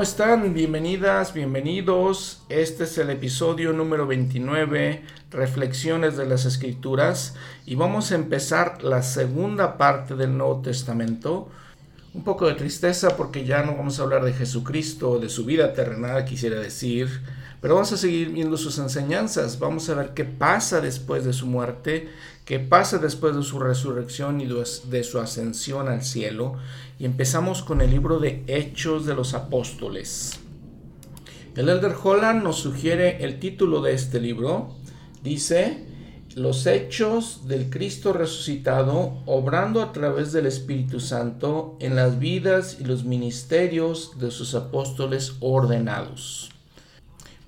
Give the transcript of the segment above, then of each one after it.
¿cómo están? Bienvenidas, bienvenidos. Este es el episodio número 29, Reflexiones de las Escrituras, y vamos a empezar la segunda parte del Nuevo Testamento. Un poco de tristeza porque ya no vamos a hablar de Jesucristo, de su vida terrenal, quisiera decir, pero vamos a seguir viendo sus enseñanzas, vamos a ver qué pasa después de su muerte, qué pasa después de su resurrección y de su ascensión al cielo y empezamos con el libro de Hechos de los Apóstoles. El Elder Holland nos sugiere el título de este libro. Dice, los hechos del Cristo resucitado, obrando a través del Espíritu Santo en las vidas y los ministerios de sus apóstoles ordenados.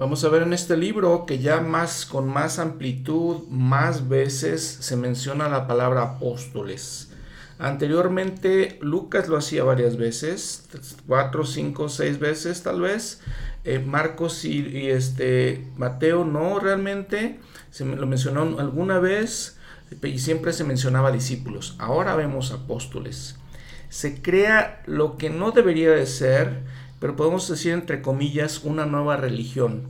Vamos a ver en este libro que ya más con más amplitud, más veces se menciona la palabra apóstoles. Anteriormente Lucas lo hacía varias veces, cuatro, cinco, seis veces tal vez. Eh, Marcos y, este Mateo no realmente, se lo mencionó alguna vez y siempre se mencionaba discípulos. Ahora vemos apóstoles. Se crea lo que no debería de ser, pero podemos decir entre comillas una nueva religión.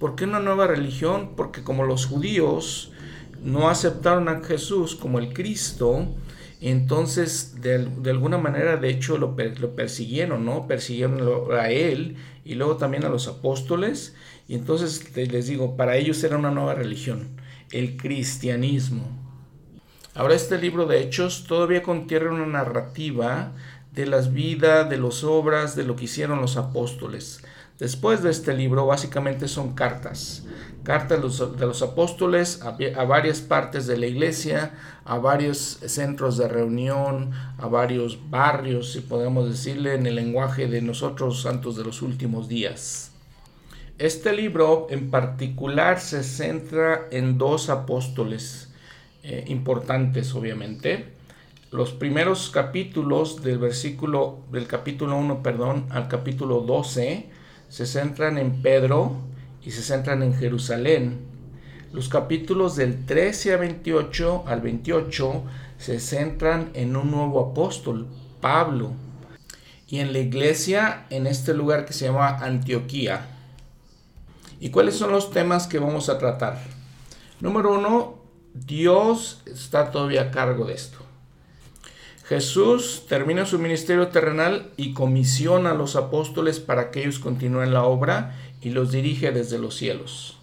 ¿Por qué una nueva religión? Porque como los judíos no aceptaron a Jesús como el Cristo, entonces, de, alguna manera, de hecho, lo, lo, persiguieron, ¿no? Persiguieron a él y luego también a los apóstoles. Y entonces les digo, para ellos era una nueva religión, el cristianismo. Ahora este libro de Hechos todavía contiene una narrativa de las vidas, de las obras, de lo que hicieron los apóstoles. Después de este libro básicamente son cartas, cartas de los apóstoles a, varias partes de la iglesia, a varios centros de reunión, a varios barrios, si podemos decirle en el lenguaje de nosotros santos de los últimos días. Este libro en particular se centra en dos apóstoles eh, importantes, obviamente. Los primeros capítulos del versículo del capítulo 1, perdón, al capítulo 12 se centran en Pedro y se centran en Jerusalén. Los capítulos del 13 a 28 al 28 se centran en un nuevo apóstol, Pablo, y en la iglesia en este lugar que se llama Antioquía. ¿Y cuáles son los temas que vamos a tratar? Número uno, Dios está todavía a cargo de esto. Jesús termina su ministerio terrenal y comisiona a los apóstoles para que ellos continúen la obra y los dirige desde los cielos.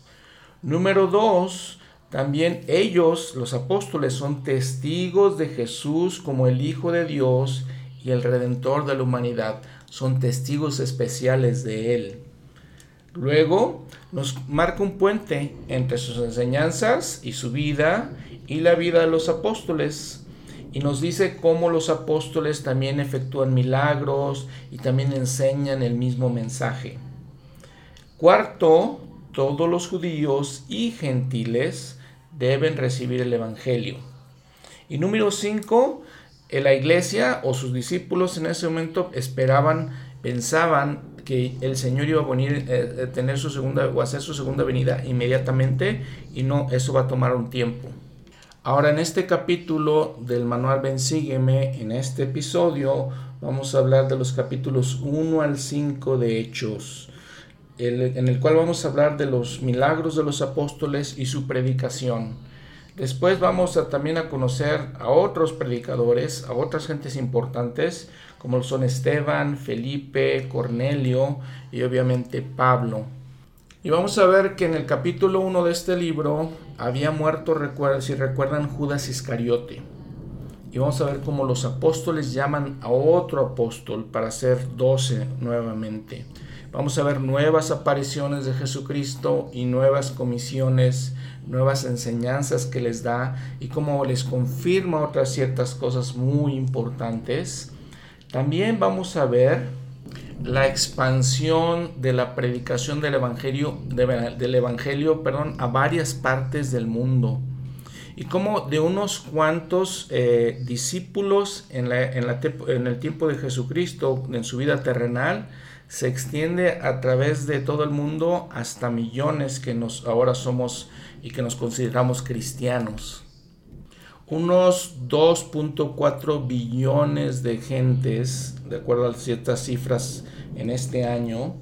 Número dos, también ellos, los apóstoles, son testigos de Jesús como el Hijo de Dios y el Redentor de la humanidad. Son testigos especiales de Él. Luego nos marca un puente entre sus enseñanzas y su vida y la vida de los apóstoles y nos dice cómo los apóstoles también efectúan milagros y también enseñan el mismo mensaje. Cuarto, todos los judíos y gentiles deben recibir el Evangelio. Y número cinco, la iglesia o sus discípulos en ese momento esperaban, pensaban que el Señor iba a venir eh, eh, tener su segunda o hacer su segunda venida inmediatamente y no, eso va a tomar un tiempo. Ahora en este capítulo del manual Ven Sígueme, en este episodio vamos a hablar de los capítulos 1 al 5 de Hechos, en el cual vamos a hablar de los milagros de los apóstoles y su predicación. Después vamos a, también a conocer a otros predicadores, a otras gentes importantes, como son Esteban, Felipe, Cornelio y obviamente Pablo. Y vamos a ver que en el capítulo 1 de este libro había muerto, si recuerdan, Judas Iscariote. Y vamos a ver cómo los apóstoles llaman a otro apóstol para ser doce nuevamente. Vamos a ver nuevas apariciones de Jesucristo y nuevas comisiones, nuevas enseñanzas que les da y cómo les confirma otras ciertas cosas muy importantes. También vamos a ver la expansión de la predicación del evangelio, del evangelio perdón, a varias partes del mundo. Y como de unos cuantos eh, discípulos en, en el tiempo de Jesucristo, en su vida terrenal, se extiende a través de todo el mundo hasta millones que nos ahora somos y que nos consideramos cristianos. Unos 2.4 billones de gentes, de acuerdo a ciertas cifras en este año.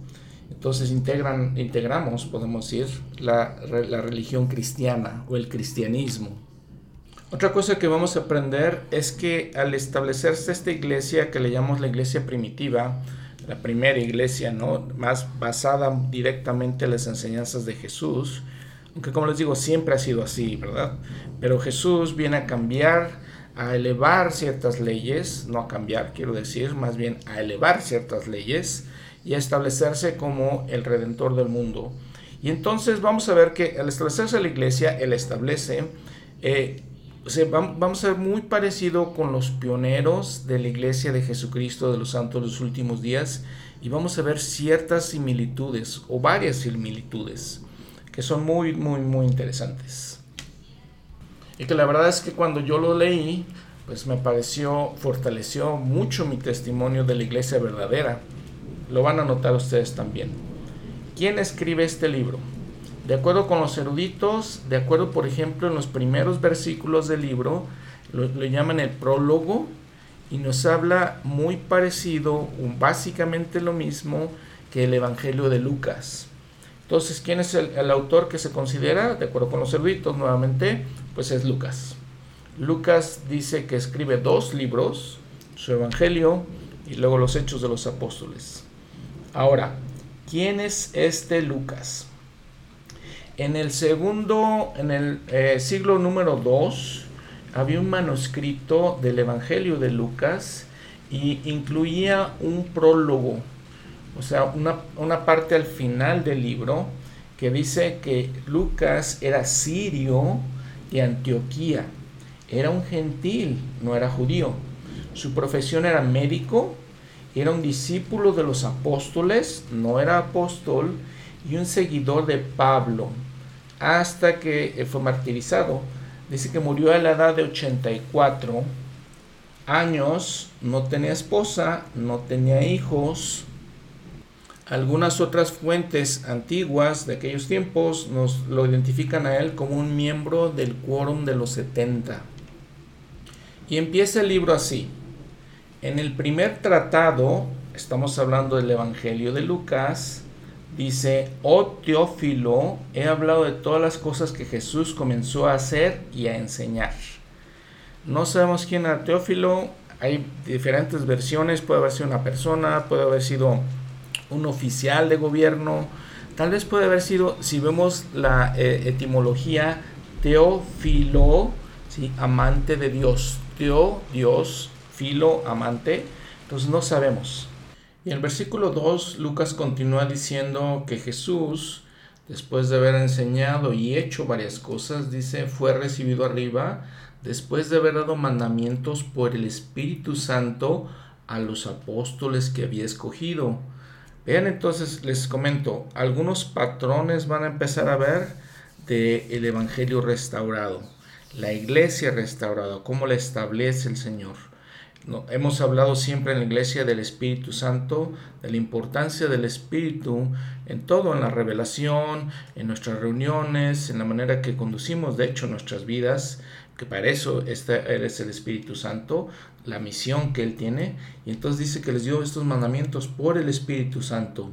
Entonces integran, integramos, podemos decir, la, la religión cristiana o el cristianismo. Otra cosa que vamos a aprender es que al establecerse esta iglesia que le llamamos la iglesia primitiva, la primera iglesia, ¿no? Más basada directamente en las enseñanzas de Jesús, aunque como les digo, siempre ha sido así, ¿verdad? Pero Jesús viene a cambiar, a elevar ciertas leyes, no a cambiar, quiero decir, más bien a elevar ciertas leyes y a establecerse como el redentor del mundo. Y entonces vamos a ver que al establecerse la iglesia, Él establece, eh, vamos a ver muy parecido con los pioneros de la iglesia de Jesucristo de los santos de los últimos días y vamos a ver ciertas similitudes o varias similitudes que son muy, muy, muy interesantes. Y que la verdad es que cuando yo lo leí, pues me pareció, fortaleció mucho mi testimonio de la iglesia verdadera. Lo van a notar ustedes también. ¿Quién escribe este libro? De acuerdo con los eruditos, de acuerdo por ejemplo en los primeros versículos del libro, lo, llaman el prólogo y nos habla muy parecido, básicamente lo mismo que el Evangelio de Lucas. Entonces, ¿quién es el, autor que se considera? De acuerdo con los eruditos, nuevamente, pues es Lucas. Lucas dice que escribe dos libros, su Evangelio y luego los Hechos de los Apóstoles. Ahora, ¿quién es este Lucas? En el segundo, en el eh, siglo número 2, había un manuscrito del Evangelio de Lucas y incluía un prólogo o sea, una, parte al final del libro que dice que Lucas era sirio de Antioquía, era un gentil, no era judío. Su profesión era médico, era un discípulo de los apóstoles, no era apóstol, y un seguidor de Pablo, hasta que fue martirizado. Dice que murió a la edad de 84 años, no tenía esposa, no tenía hijos, algunas otras fuentes antiguas de aquellos tiempos nos lo identifican a él como un miembro del quórum de los 70. Y empieza el libro así. En el primer tratado, estamos hablando del Evangelio de Lucas, dice, oh Teófilo, he hablado de todas las cosas que Jesús comenzó a hacer y a enseñar. No sabemos quién era Teófilo, hay diferentes versiones, puede haber sido una persona, puede haber sido un oficial de gobierno, tal vez puede haber sido, si vemos la eh, etimología, teófilo, ¿sí? amante de Dios, teo, Dios, filo, amante, entonces no sabemos. Y en el versículo 2, Lucas continúa diciendo que Jesús, después de haber enseñado y hecho varias cosas, dice, fue recibido arriba, después de haber dado mandamientos por el Espíritu Santo a los apóstoles que había escogido Vean entonces, les comento, algunos patrones van a empezar a ver del el Evangelio restaurado, la iglesia restaurada, cómo la establece el Señor. No, hemos hablado siempre en la iglesia del Espíritu Santo, de la importancia del Espíritu en todo, en la revelación, en nuestras reuniones, en la manera que conducimos, de hecho, nuestras vidas, que para eso es el Espíritu Santo, la misión que Él tiene. Y entonces dice que les dio estos mandamientos por el Espíritu Santo.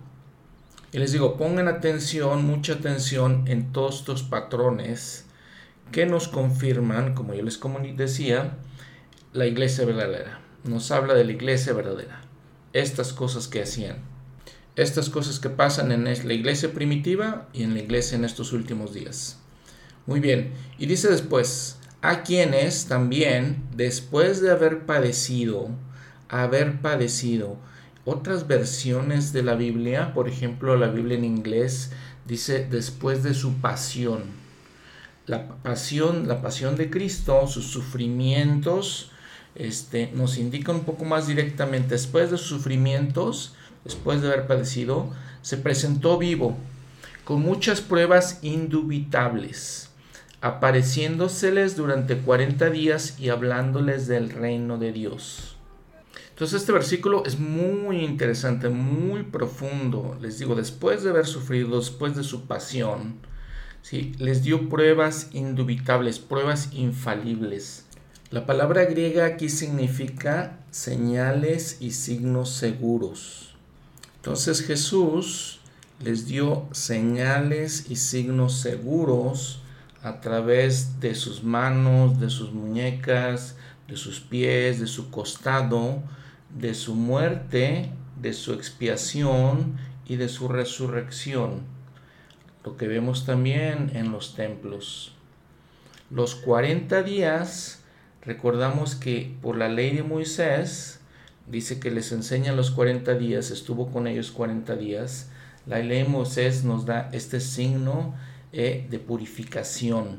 Y les digo, pongan atención, mucha atención en todos estos patrones que nos confirman, como yo les decía, la iglesia verdadera. Nos habla de la iglesia verdadera. Estas cosas que hacían. Estas cosas que pasan en la iglesia primitiva y en la iglesia en estos últimos días. Muy bien. Y dice después, a quienes también, después de haber padecido, haber padecido, otras versiones de la Biblia, por ejemplo la Biblia en inglés, dice después de su pasión. La pasión, la pasión de Cristo, sus sufrimientos, este, nos indica un poco más directamente, después de sus sufrimientos, después de haber padecido, se presentó vivo, con muchas pruebas indubitables apareciéndoseles durante 40 días y hablándoles del reino de Dios. Entonces este versículo es muy interesante, muy profundo. Les digo, después de haber sufrido, después de su pasión, ¿sí? les dio pruebas indubitables, pruebas infalibles. La palabra griega aquí significa señales y signos seguros. Entonces Jesús les dio señales y signos seguros a través de sus manos, de sus muñecas, de sus pies, de su costado, de su muerte, de su expiación y de su resurrección. Lo que vemos también en los templos. Los 40 días, recordamos que por la ley de Moisés, dice que les enseña los 40 días, estuvo con ellos 40 días. La ley de Moisés nos da este signo eh, de purificación.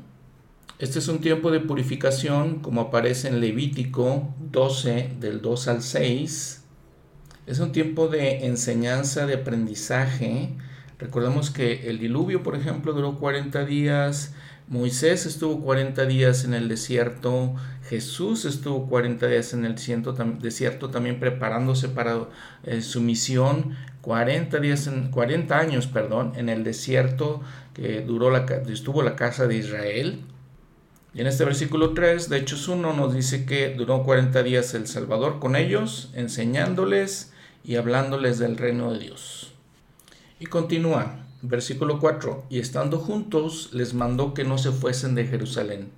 Este es un tiempo de purificación como aparece en Levítico 12 del 2 al 6. Es un tiempo de enseñanza, de aprendizaje. Recordemos que el diluvio, por ejemplo, duró 40 días. Moisés estuvo 40 días en el desierto. Jesús estuvo 40 días en el desierto también preparándose para eh, su misión. 40 días en, 40 años, perdón, en el desierto que duró la, estuvo la casa de Israel. Y en este versículo 3 de Hechos 1 nos dice que duró 40 días el Salvador con ellos, enseñándoles y hablándoles del reino de Dios. Y continúa, versículo 4, y estando juntos les mandó que no se fuesen de Jerusalén,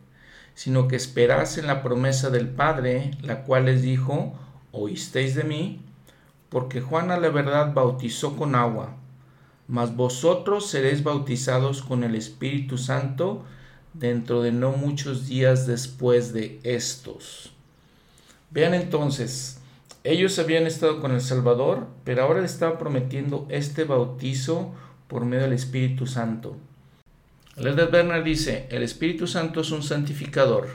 sino que esperasen la promesa del Padre, la cual les dijo, oísteis de mí, porque Juan la verdad bautizó con agua, mas vosotros seréis bautizados con el Espíritu Santo, dentro de no muchos días después de estos. Vean entonces, ellos habían estado con el Salvador, pero ahora le estaba prometiendo este bautizo por medio del Espíritu Santo. Leonard Bernard dice, el Espíritu Santo es un santificador,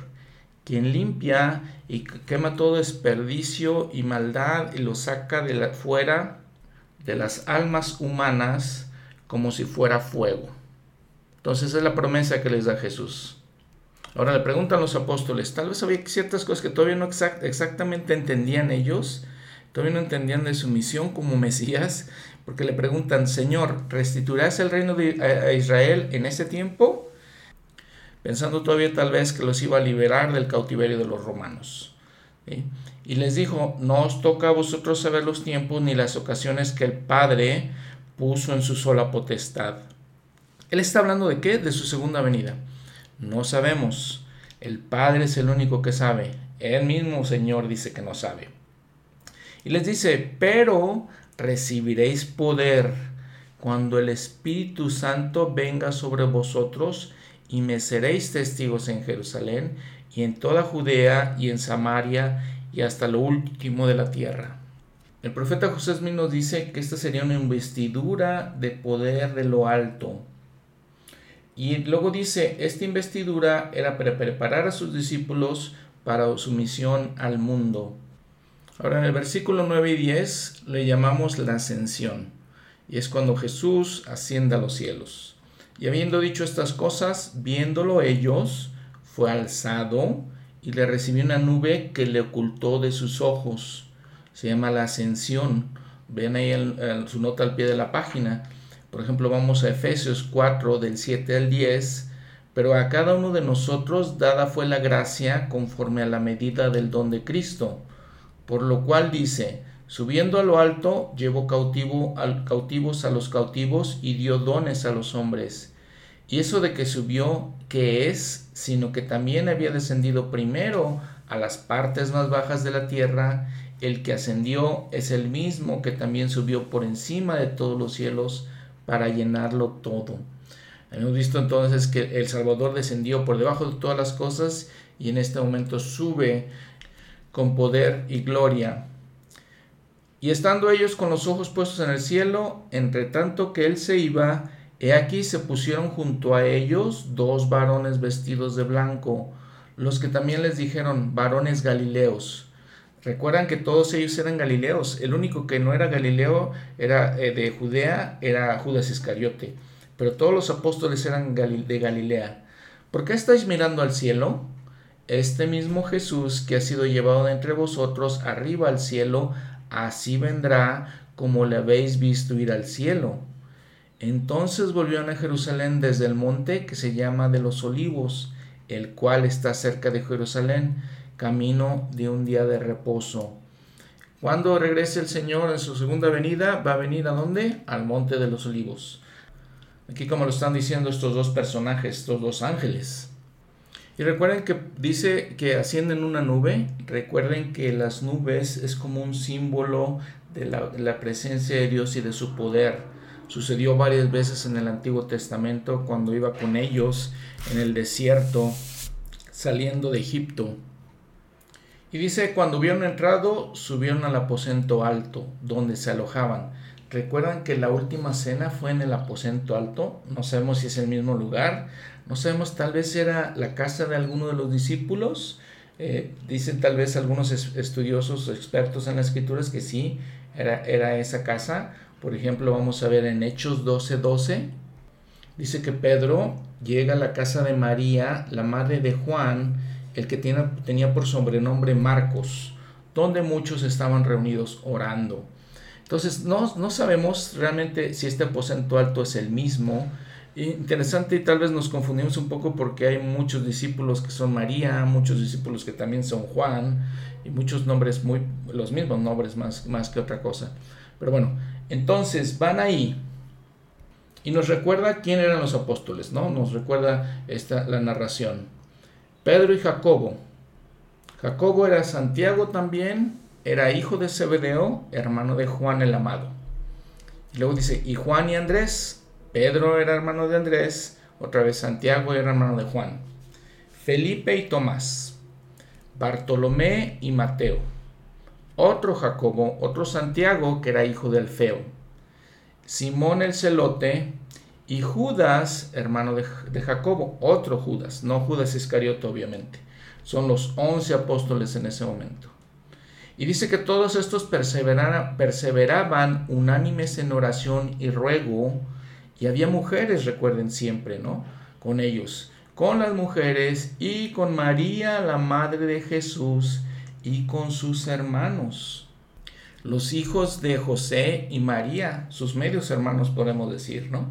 quien limpia y quema todo desperdicio y maldad y lo saca de la, fuera de las almas humanas como si fuera fuego. Entonces es la promesa que les da Jesús. Ahora le preguntan los apóstoles, tal vez había ciertas cosas que todavía no exactamente entendían ellos, todavía no entendían de su misión como Mesías, porque le preguntan, Señor, ¿restituirás el reino de Israel en ese tiempo? Pensando todavía tal vez que los iba a liberar del cautiverio de los romanos. Y les dijo, no os toca a vosotros saber los tiempos ni las ocasiones que el Padre puso en su sola potestad él está hablando de qué? De su segunda venida. No sabemos. El Padre es el único que sabe. Él mismo, Señor, dice que no sabe. Y les dice, pero recibiréis poder cuando el Espíritu Santo venga sobre vosotros y me seréis testigos en Jerusalén y en toda Judea y en Samaria y hasta lo último de la tierra. El profeta José Smith nos dice que esta sería una investidura de poder de lo alto. Y luego dice, esta investidura era para preparar a sus discípulos para su misión al mundo. Ahora en el versículo 9 y 10 le llamamos la ascensión, y es cuando Jesús asciende a los cielos. Y habiendo dicho estas cosas, viéndolo ellos, fue alzado y le recibió una nube que le ocultó de sus ojos. Se llama la ascensión. Ven ahí su nota al pie de la página. Por ejemplo, vamos a Efesios 4 del 7 al 10. Pero a cada uno de nosotros dada fue la gracia conforme a la medida del don de Cristo. Por lo cual dice, subiendo a lo alto, llevó cautivo, cautivos a los cautivos y dio dones a los hombres. Y eso de que subió, ¿qué es? Sino que también había descendido primero a las partes más bajas de la tierra. El que ascendió es el mismo que también subió por encima de todos los cielos para llenarlo todo. Hemos visto entonces que el Salvador descendió por debajo de todas las cosas y en este momento sube con poder y gloria. Y estando ellos con los ojos puestos en el cielo, entre tanto que él se iba, he aquí se pusieron junto a ellos dos varones vestidos de blanco, los que también les dijeron, varones galileos, Recuerdan que todos ellos eran galileos. El único que no era galileo era eh, de Judea era Judas Iscariote. Pero todos los apóstoles eran de Galilea. ¿Por qué estáis mirando al cielo? Este mismo Jesús que ha sido llevado de entre vosotros arriba al cielo, así vendrá como le habéis visto ir al cielo. Entonces volvieron a Jerusalén desde el monte que se llama de los olivos, el cual está cerca de Jerusalén camino de un día de reposo. Cuando regrese el Señor en su segunda venida, va a venir a dónde? Al monte de los olivos. Aquí como lo están diciendo estos dos personajes, estos dos ángeles. Y recuerden que dice que ascienden una nube. Recuerden que las nubes es como un símbolo de la, presencia de Dios y de su poder. Sucedió varias veces en el Antiguo Testamento cuando iba con ellos en el desierto saliendo de Egipto. Y dice, cuando hubieron entrado, subieron al aposento alto, donde se alojaban. Recuerdan que la última cena fue en el aposento alto, no sabemos si es el mismo lugar, no sabemos, tal vez era la casa de alguno de los discípulos. Eh, dicen tal vez algunos estudiosos expertos en las escrituras que sí, era, era esa casa. Por ejemplo, vamos a ver en Hechos 12:12, 12, dice que Pedro llega a la casa de María, la madre de Juan, el que tenía por sobrenombre Marcos, donde muchos estaban reunidos orando. Entonces, no, no sabemos realmente si este aposento alto es el mismo. Interesante y tal vez nos confundimos un poco porque hay muchos discípulos que son María, muchos discípulos que también son Juan y muchos nombres muy los mismos nombres más, más que otra cosa. Pero bueno, entonces van ahí y nos recuerda quién eran los apóstoles, ¿no? Nos recuerda esta la narración. Pedro y Jacobo. Jacobo era Santiago también, era hijo de Zebedeo, hermano de Juan el amado. Y luego dice, y Juan y Andrés. Pedro era hermano de Andrés, otra vez Santiago era hermano de Juan. Felipe y Tomás. Bartolomé y Mateo. Otro Jacobo, otro Santiago, que era hijo del Feo. Simón el celote, y Judas, hermano de, Jacobo, otro Judas, no Judas Iscariote obviamente. Son los once apóstoles en ese momento. Y dice que todos estos perseveraban unánimes en oración y ruego, y había mujeres, recuerden siempre, ¿no? Con ellos, con las mujeres y con María, la madre de Jesús, y con sus hermanos, los hijos de José y María, sus medios hermanos podemos decir, ¿no?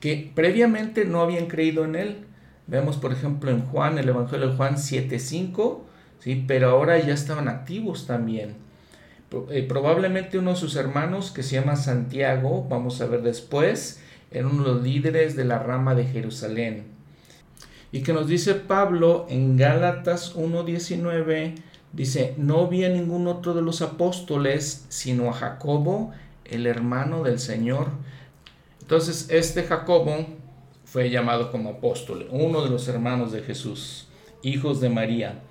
que previamente no habían creído en él. Vemos, por ejemplo, en Juan, el Evangelio de Juan 7.5, ¿sí? pero ahora ya estaban activos también. Eh, probablemente uno de sus hermanos, que se llama Santiago, vamos a ver después, era uno de los líderes de la rama de Jerusalén. Y que nos dice Pablo en Gálatas 1.19, dice, no vi a ningún otro de los apóstoles, sino a Jacobo, el hermano del Señor, entonces, este Jacobo fue llamado como apóstol, uno de los hermanos de Jesús, hijos de María.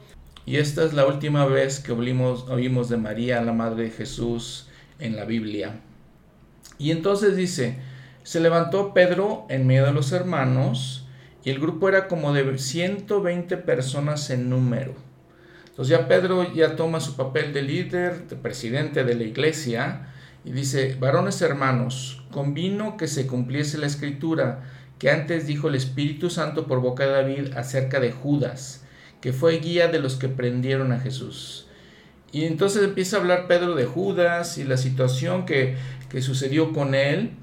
Y esta es la última vez que oímos, oímos de María, la madre de Jesús, en la Biblia. Y entonces dice, se levantó Pedro en medio de los hermanos, y el grupo era como de 120 personas en número. Entonces ya Pedro ya toma su papel de líder, de presidente de la iglesia, y dice, varones hermanos, convino que se cumpliese la escritura que antes dijo el Espíritu Santo por boca de David acerca de Judas, que fue guía de los que prendieron a Jesús. Y entonces empieza a hablar Pedro de Judas y la situación que, que sucedió con él.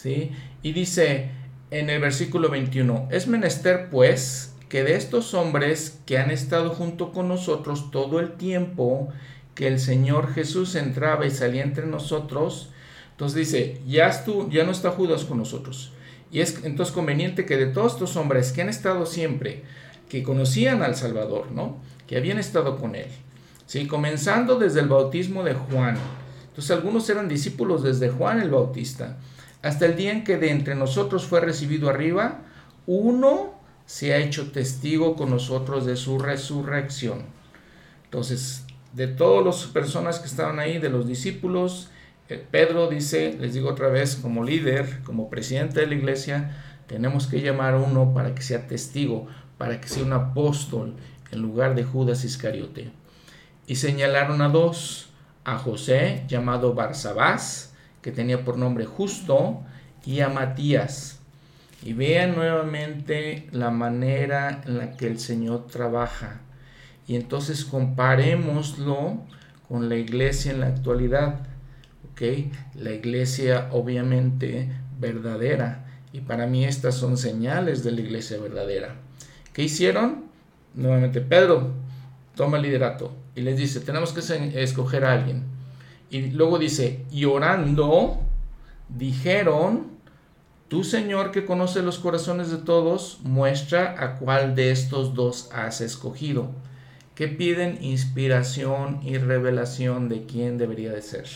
¿Sí? Y dice en el versículo 21, es menester pues que de estos hombres que han estado junto con nosotros todo el tiempo que el Señor Jesús entraba y salía entre nosotros, entonces dice, ya, ya no está Judas con nosotros. Y es entonces conveniente que de todos estos hombres que han estado siempre, que conocían al Salvador, ¿no? Que habían estado con él. ¿sí? Comenzando desde el bautismo de Juan. Entonces algunos eran discípulos desde Juan el Bautista. Hasta el día en que de entre nosotros fue recibido arriba, uno se ha hecho testigo con nosotros de su resurrección. Entonces, de todas las personas que estaban ahí, de los discípulos, eh, Pedro dice, les digo otra vez, como líder, como presidente de la iglesia, tenemos que llamar a uno para que sea testigo, para que sea un apóstol en lugar de Judas Iscariote. Y señalaron a dos, a José, llamado Barsabás, que tenía por nombre justo, y a Matías. Y vean nuevamente la manera en la que el Señor trabaja y entonces comparémoslo con la iglesia en la actualidad. La iglesia obviamente verdadera. Y para mí estas son señales de la iglesia verdadera. ¿Qué hicieron? Nuevamente, Pedro, toma el liderato. y les dice, tenemos que escoger a alguien. Y luego dice, y orando, dijeron, tú Señor que conoce los corazones de todos, muestra a cuál de estos dos has escogido. Que piden inspiración y revelación de quién debería de ser.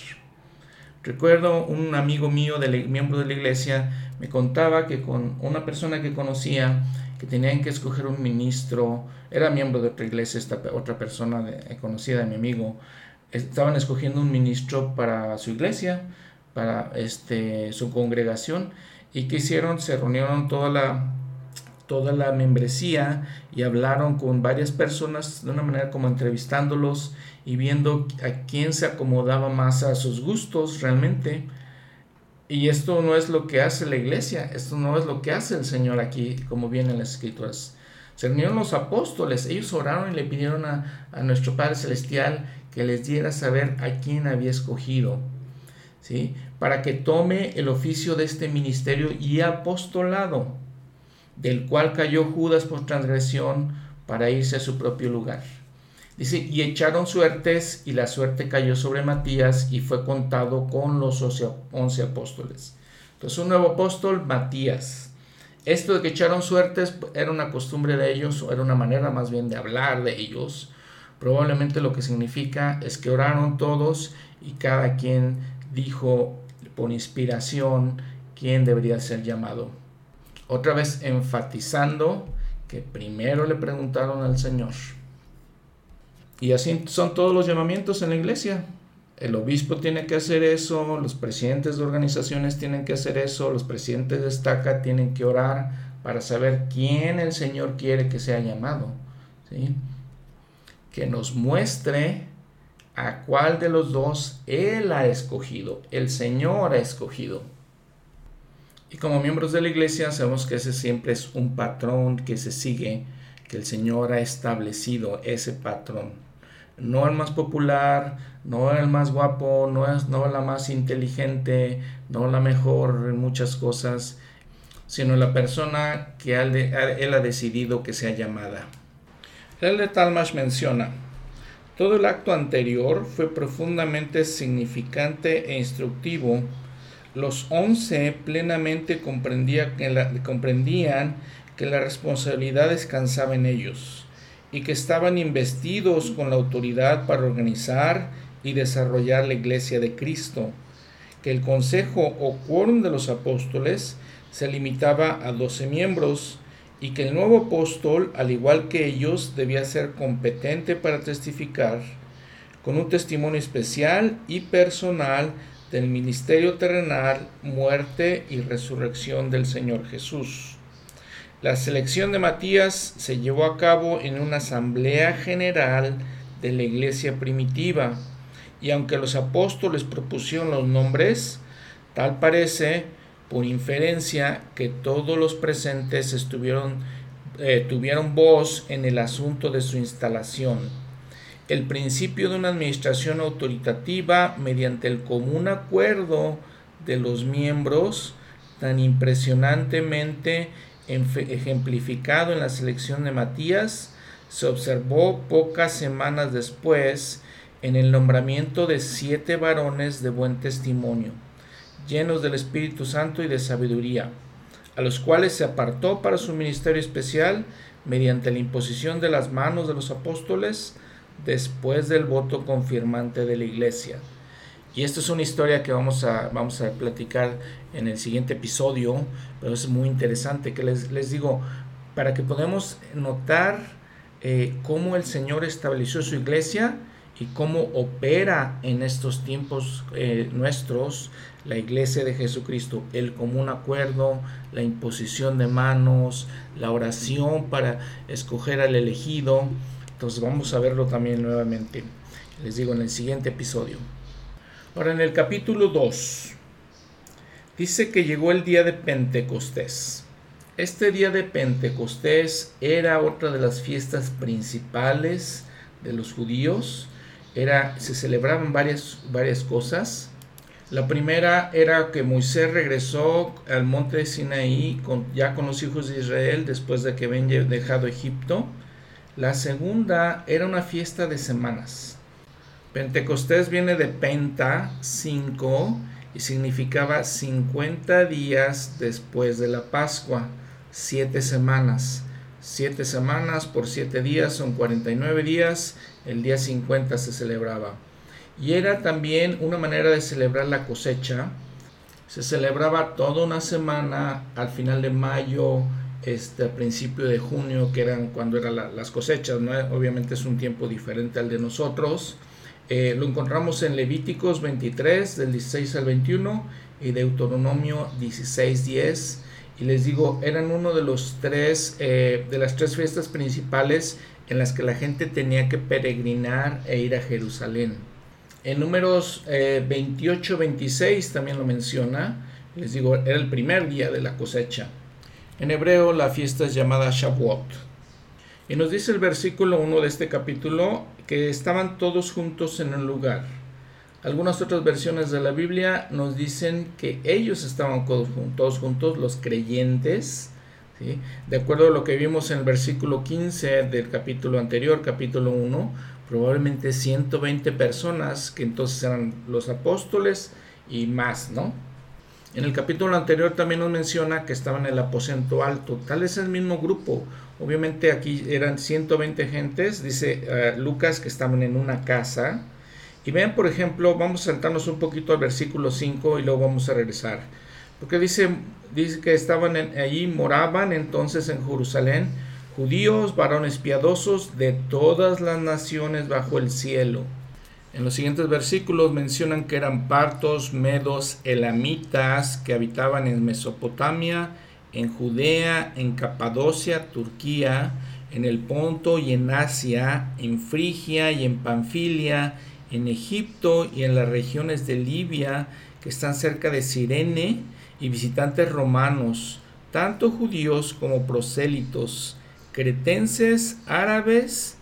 Recuerdo un amigo mío, miembro de la iglesia, me contaba que con una persona que conocía, que tenían que escoger un ministro, era miembro de otra iglesia, esta otra persona conocida de mi amigo, estaban escogiendo un ministro para su iglesia, para este, su congregación, y que hicieron, se reunieron toda la, toda la membresía y hablaron con varias personas de una manera como entrevistándolos y viendo a quién se acomodaba más a sus gustos realmente. Y esto no es lo que hace la iglesia, esto no es lo que hace el Señor aquí, como viene en las escrituras. Se reunieron los apóstoles, ellos oraron y le pidieron a, a nuestro Padre Celestial que les diera saber a quién había escogido, ¿sí? Para que tome el oficio de este ministerio y apostolado, del cual cayó Judas por transgresión para irse a su propio lugar. Dice, y echaron suertes y la suerte cayó sobre Matías y fue contado con los once apóstoles. Entonces un nuevo apóstol, Matías. Esto de que echaron suertes era una costumbre de ellos, o era una manera más bien de hablar de ellos. Probablemente lo que significa es que oraron todos y cada quien dijo por inspiración quién debería ser llamado. Otra vez enfatizando que primero le preguntaron al Señor. Y así son todos los llamamientos en la iglesia. El obispo tiene que hacer eso, los presidentes de organizaciones tienen que hacer eso, los presidentes de estaca tienen que orar para saber quién el Señor quiere que sea llamado. ¿sí? Que nos muestre a cuál de los dos Él ha escogido, el Señor ha escogido. Y como miembros de la iglesia sabemos que ese siempre es un patrón que se sigue, que el Señor ha establecido ese patrón no el más popular, no el más guapo, no es no la más inteligente, no la mejor en muchas cosas, sino la persona que él ha decidido que sea llamada. El de Talmash menciona, todo el acto anterior fue profundamente significante e instructivo. Los once plenamente comprendían que la responsabilidad descansaba en ellos y que estaban investidos con la autoridad para organizar y desarrollar la iglesia de Cristo, que el consejo o quórum de los apóstoles se limitaba a doce miembros y que el nuevo apóstol, al igual que ellos, debía ser competente para testificar con un testimonio especial y personal del ministerio terrenal, muerte y resurrección del Señor Jesús. La selección de Matías se llevó a cabo en una asamblea general de la iglesia primitiva y aunque los apóstoles propusieron los nombres, tal parece por inferencia que todos los presentes estuvieron, eh, tuvieron voz en el asunto de su instalación. El principio de una administración autoritativa mediante el común acuerdo de los miembros tan impresionantemente ejemplificado en la selección de Matías, se observó pocas semanas después en el nombramiento de siete varones de buen testimonio, llenos del Espíritu Santo y de sabiduría, a los cuales se apartó para su ministerio especial mediante la imposición de las manos de los apóstoles después del voto confirmante de la iglesia. Y esta es una historia que vamos a, vamos a platicar en el siguiente episodio, pero es muy interesante que les, les digo, para que podamos notar eh, cómo el Señor estableció su iglesia y cómo opera en estos tiempos eh, nuestros la iglesia de Jesucristo, el común acuerdo, la imposición de manos, la oración para escoger al elegido. Entonces vamos a verlo también nuevamente, les digo, en el siguiente episodio. Ahora en el capítulo 2 dice que llegó el día de Pentecostés. Este día de Pentecostés era otra de las fiestas principales de los judíos. Era, se celebraban varias, varias cosas. La primera era que Moisés regresó al monte de Sinaí con, ya con los hijos de Israel después de que habían dejado Egipto. La segunda era una fiesta de semanas. Pentecostés viene de penta, 5, y significaba 50 días después de la Pascua, 7 semanas. 7 semanas por 7 días son 49 días, el día 50 se celebraba. Y era también una manera de celebrar la cosecha. Se celebraba toda una semana al final de mayo, este, a principio de junio, que eran cuando eran las cosechas. Obviamente es un tiempo diferente al de nosotros. Eh, lo encontramos en Levíticos 23, del 16 al 21, y Deuteronomio 16, 10. Y les digo, eran uno de los tres, eh, de las tres fiestas principales en las que la gente tenía que peregrinar e ir a Jerusalén. En números 28, eh, 26 también lo menciona. Les digo, era el primer día de la cosecha. En hebreo la fiesta es llamada Shavuot. Y nos dice el versículo 1 de este capítulo que estaban todos juntos en un lugar. Algunas otras versiones de la Biblia nos dicen que ellos estaban todos juntos, los creyentes, de acuerdo a lo que vimos en el versículo 15 del capítulo anterior, capítulo 1, probablemente 120 personas que entonces eran los apóstoles y más, ¿no? En el capítulo anterior también nos menciona que estaban en el aposento alto. Tal es el mismo grupo. Obviamente aquí eran 120 gentes. Dice eh, Lucas que estaban en una casa. Y vean, por ejemplo, vamos a saltarnos un poquito al versículo 5 y luego vamos a regresar. Porque dice, dice que estaban allí, moraban entonces en Jerusalén judíos, varones piadosos de todas las naciones bajo el cielo. En los siguientes versículos mencionan que eran partos, medos, elamitas que habitaban en Mesopotamia, en Judea, en Capadocia, Turquía, en el Ponto y en Asia, en Frigia y en Panfilia, en Egipto y en las regiones de Libia que están cerca de Sirene y visitantes romanos, tanto judíos como prosélitos, cretenses, árabes,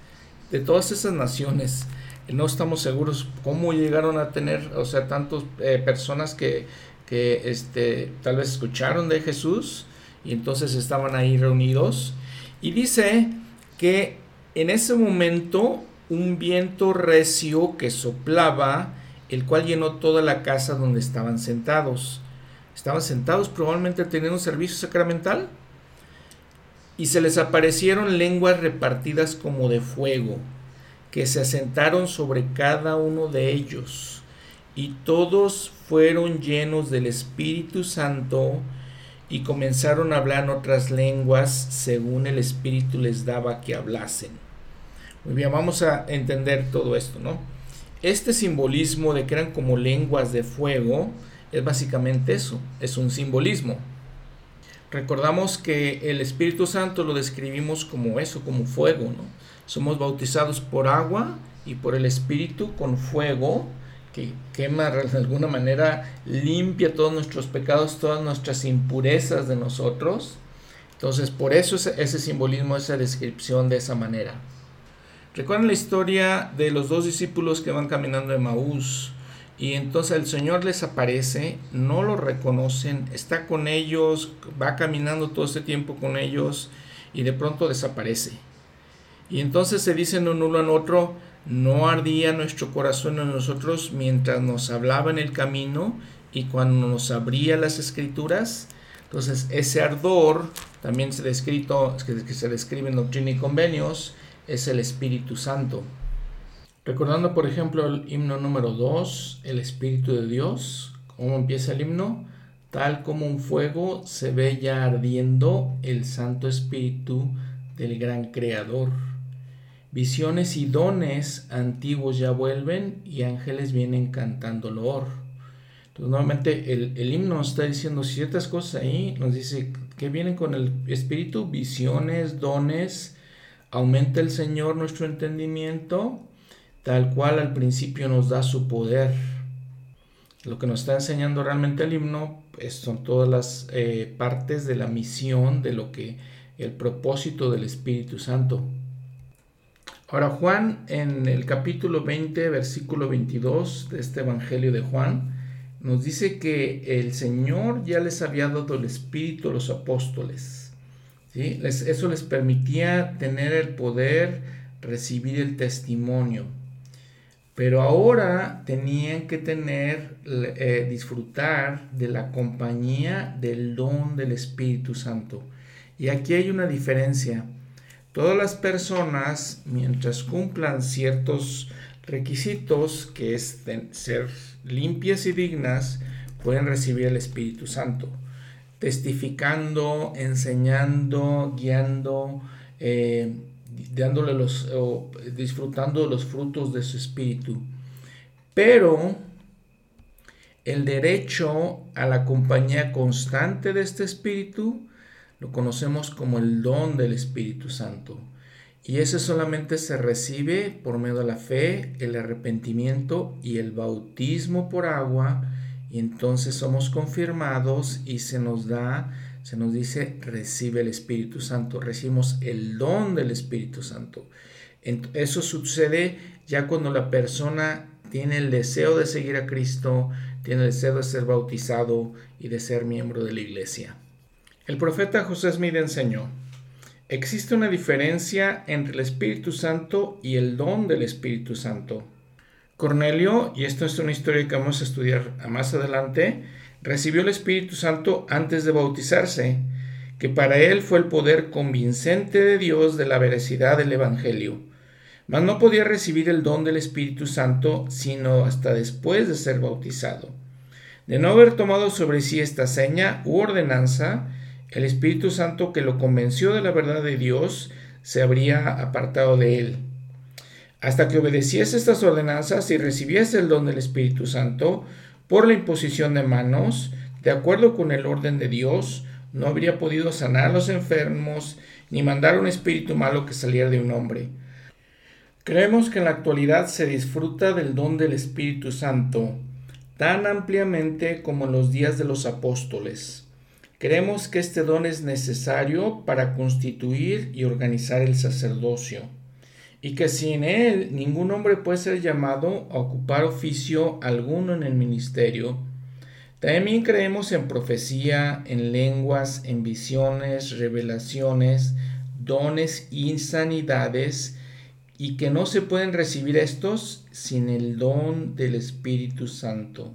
de todas esas naciones no estamos seguros cómo llegaron a tener, o sea, tantas eh, personas que, que este, tal vez escucharon de Jesús y entonces estaban ahí reunidos. Y dice que en ese momento un viento recio que soplaba, el cual llenó toda la casa donde estaban sentados. Estaban sentados probablemente teniendo un servicio sacramental y se les aparecieron lenguas repartidas como de fuego que se asentaron sobre cada uno de ellos, y todos fueron llenos del Espíritu Santo y comenzaron a hablar otras lenguas según el Espíritu les daba que hablasen. Muy bien, vamos a entender todo esto, ¿no? Este simbolismo de que eran como lenguas de fuego es básicamente eso, es un simbolismo. Recordamos que el Espíritu Santo lo describimos como eso, como fuego, ¿no? Somos bautizados por agua y por el Espíritu con fuego que quema de alguna manera, limpia todos nuestros pecados, todas nuestras impurezas de nosotros. Entonces, por eso ese, simbolismo, esa descripción de esa manera. Recuerden la historia de los dos discípulos que van caminando en Maús y entonces el Señor les aparece, no lo reconocen, está con ellos, va caminando todo este tiempo con ellos y de pronto desaparece. Y entonces se dicen un uno en otro, no ardía nuestro corazón en nosotros mientras nos hablaba en el camino y cuando nos abría las escrituras. Entonces ese ardor también se descrito, que se describe en Doctrina y Convenios, es el Espíritu Santo. Recordando, por ejemplo, el himno número 2, el Espíritu de Dios, ¿cómo empieza el himno? Tal como un fuego se ve ya ardiendo el Santo Espíritu del gran Creador. Visiones y dones antiguos ya vuelven y ángeles vienen cantando loor. Entonces, nuevamente, el, himno está diciendo ciertas cosas ahí. Nos dice que vienen con el Espíritu, visiones, dones. Aumenta el Señor nuestro entendimiento, tal cual al principio nos da su poder. Lo que nos está enseñando realmente el himno pues, son todas las eh, partes de la misión, de lo que el propósito del Espíritu Santo. Ahora Juan en el capítulo 20, versículo 22 de este Evangelio de Juan, nos dice que el Señor ya les había dado el Espíritu a los apóstoles. ¿sí? eso les permitía tener el poder, recibir el testimonio. Pero ahora tenían que tener, eh, disfrutar de la compañía del don del Espíritu Santo. Y aquí hay una diferencia. Todas las personas, mientras cumplan ciertos requisitos, que es ser limpias y dignas, pueden recibir el Espíritu Santo, testificando, enseñando, guiando, eh, dándole los, disfrutando de los frutos de su espíritu. Pero el derecho a la compañía constante de este espíritu lo conocemos como el don del Espíritu Santo. Y ese solamente se recibe por medio de la fe, el arrepentimiento y el bautismo por agua. Y entonces somos confirmados y se nos da se nos dice recibe el Espíritu Santo, recibimos el don del Espíritu Santo. Eso sucede ya cuando la persona tiene el deseo de seguir a Cristo, tiene el deseo de ser bautizado y de ser miembro de la iglesia. El profeta José Smith enseñó, existe una diferencia entre el Espíritu Santo y el don del Espíritu Santo. Cornelio, y esto es una historia que vamos a estudiar más adelante, recibió el Espíritu Santo antes de bautizarse, que para él fue el poder convincente de Dios de la veracidad del Evangelio. Mas no podía recibir el don del Espíritu Santo sino hasta después de ser bautizado. De no haber tomado sobre sí esta seña u ordenanza, el Espíritu Santo que lo convenció de la verdad de Dios se habría apartado de él. Hasta que obedeciese estas ordenanzas y recibiese el don del Espíritu Santo, por la imposición de manos, de acuerdo con el orden de Dios, no habría podido sanar a los enfermos ni mandar un espíritu malo que saliera de un hombre. Creemos que en la actualidad se disfruta del don del Espíritu Santo tan ampliamente como en los días de los apóstoles. Creemos que este don es necesario para constituir y organizar el sacerdocio y que sin él ningún hombre puede ser llamado a ocupar oficio alguno en el ministerio. También creemos en profecía, en lenguas, en visiones, revelaciones, dones y sanidades, y que no se pueden recibir estos sin el don del Espíritu Santo.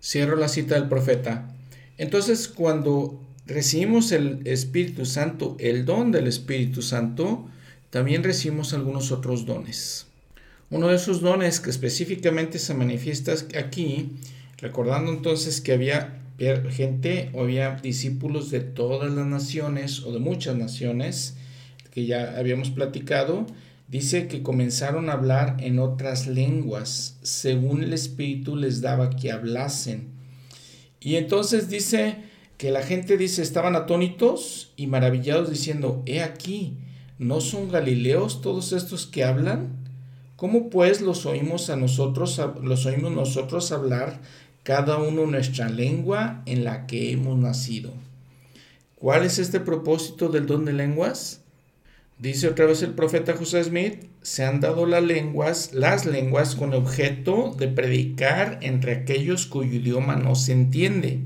Cierro la cita del profeta. Entonces, cuando recibimos el Espíritu Santo, el don del Espíritu Santo, también recibimos algunos otros dones. Uno de esos dones que específicamente se manifiesta aquí, recordando entonces que había gente o había discípulos de todas las naciones o de muchas naciones, que ya habíamos platicado, dice que comenzaron a hablar en otras lenguas, según el Espíritu les daba que hablasen. Y entonces dice que la gente dice, estaban atónitos y maravillados diciendo, he aquí, ¿No son galileos todos estos que hablan? ¿Cómo pues los oímos a nosotros, los oímos nosotros hablar cada uno nuestra lengua en la que hemos nacido? ¿Cuál es este propósito del don de lenguas? Dice otra vez el profeta José Smith, se han dado las lenguas, las lenguas con objeto de predicar entre aquellos cuyo idioma no se entiende,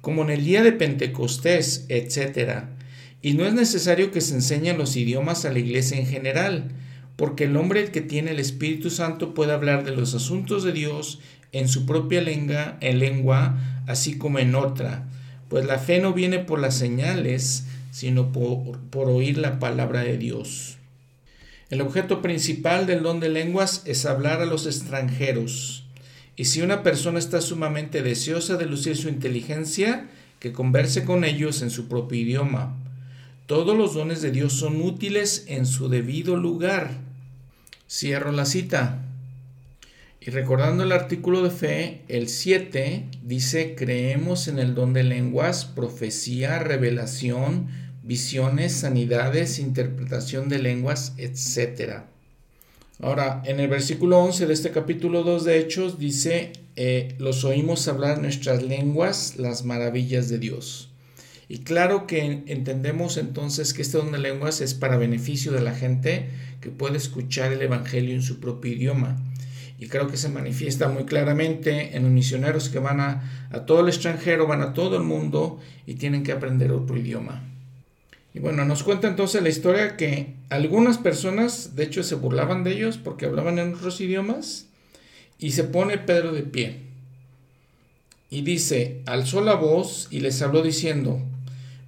como en el día de Pentecostés, etcétera y no es necesario que se enseñen los idiomas a la iglesia en general, porque el hombre que tiene el Espíritu Santo puede hablar de los asuntos de Dios en su propia lengua, en lengua, así como en otra, pues la fe no viene por las señales, sino por, por oír la palabra de Dios. El objeto principal del don de lenguas es hablar a los extranjeros. Y si una persona está sumamente deseosa de lucir su inteligencia, que converse con ellos en su propio idioma. Todos los dones de Dios son útiles en su debido lugar. Cierro la cita. Y recordando el artículo de fe, el 7 dice, creemos en el don de lenguas, profecía, revelación, visiones, sanidades, interpretación de lenguas, etc. Ahora, en el versículo 11 de este capítulo 2 de Hechos dice, eh, los oímos hablar nuestras lenguas, las maravillas de Dios. Y claro que entendemos entonces que este don de lenguas es para beneficio de la gente que puede escuchar el Evangelio en su propio idioma. Y creo que se manifiesta muy claramente en los misioneros que van a, a todo el extranjero, van a todo el mundo y tienen que aprender otro idioma. Y bueno, nos cuenta entonces la historia que algunas personas, de hecho, se burlaban de ellos porque hablaban en otros idiomas, y se pone Pedro de pie. Y dice, alzó la voz y les habló diciendo,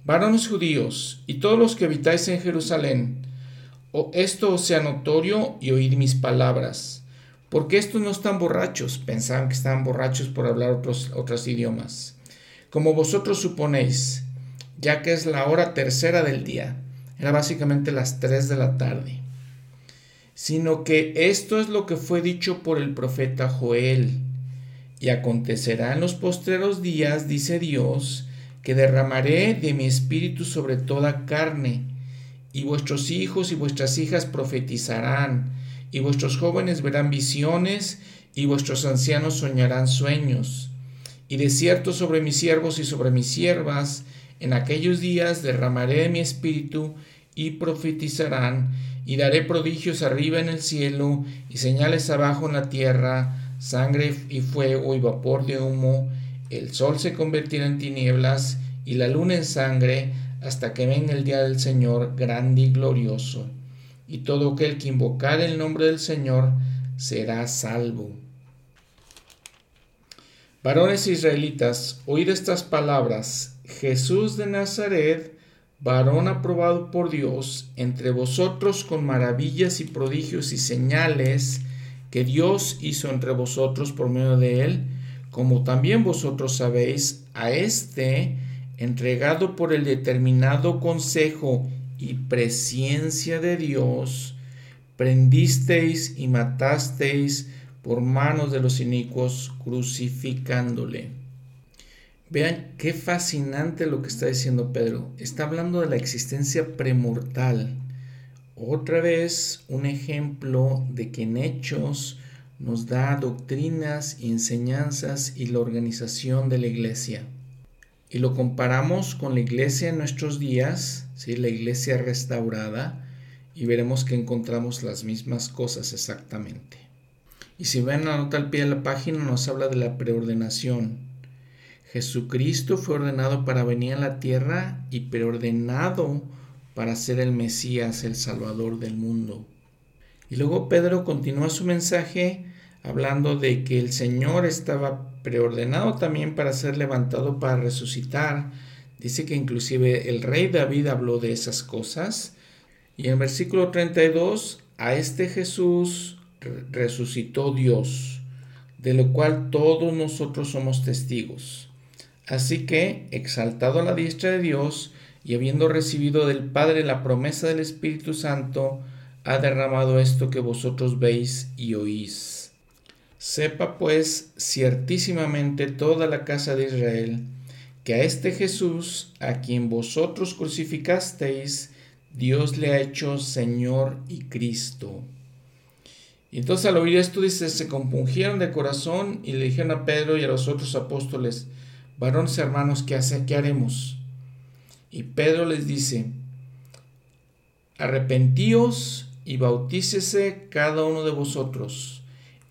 varones judíos y todos los que habitáis en Jerusalén, o esto os sea notorio y oíd mis palabras, porque estos no están borrachos, pensaban que estaban borrachos por hablar otros, otros idiomas, como vosotros suponéis, ya que es la hora tercera del día, era básicamente las tres de la tarde, sino que esto es lo que fue dicho por el profeta Joel. Y acontecerá en los postreros días, dice Dios, que derramaré de mi espíritu sobre toda carne, y vuestros hijos y vuestras hijas profetizarán, y vuestros jóvenes verán visiones, y vuestros ancianos soñarán sueños. Y de cierto sobre mis siervos y sobre mis siervas, en aquellos días derramaré de mi espíritu, y profetizarán, y daré prodigios arriba en el cielo, y señales abajo en la tierra, sangre y fuego y vapor de humo, el sol se convertirá en tinieblas y la luna en sangre, hasta que venga el día del Señor grande y glorioso. Y todo aquel que invocar el nombre del Señor será salvo. Varones israelitas, oíd estas palabras. Jesús de Nazaret, varón aprobado por Dios, entre vosotros con maravillas y prodigios y señales que Dios hizo entre vosotros por medio de él, como también vosotros sabéis, a este, entregado por el determinado consejo y presencia de Dios, prendisteis y matasteis por manos de los inicuos, crucificándole. Vean qué fascinante lo que está diciendo Pedro. Está hablando de la existencia premortal. Otra vez un ejemplo de que en hechos nos da doctrinas enseñanzas y la organización de la iglesia. Y lo comparamos con la iglesia en nuestros días, ¿sí? la iglesia restaurada, y veremos que encontramos las mismas cosas exactamente. Y si ven la nota al pie de la página, nos habla de la preordenación. Jesucristo fue ordenado para venir a la tierra y preordenado para ser el Mesías, el Salvador del mundo. Y luego Pedro continúa su mensaje hablando de que el Señor estaba preordenado también para ser levantado para resucitar. Dice que inclusive el rey David habló de esas cosas. Y en versículo 32, a este Jesús resucitó Dios, de lo cual todos nosotros somos testigos. Así que, exaltado a la diestra de Dios, y habiendo recibido del Padre la promesa del Espíritu Santo, ha derramado esto que vosotros veis y oís. Sepa pues ciertísimamente toda la casa de Israel, que a este Jesús, a quien vosotros crucificasteis, Dios le ha hecho Señor y Cristo. Y entonces al oír esto dice, se compungieron de corazón y le dijeron a Pedro y a los otros apóstoles, varones hermanos, ¿qué, hace, ¿qué haremos? Y Pedro les dice, arrepentíos y bautícese cada uno de vosotros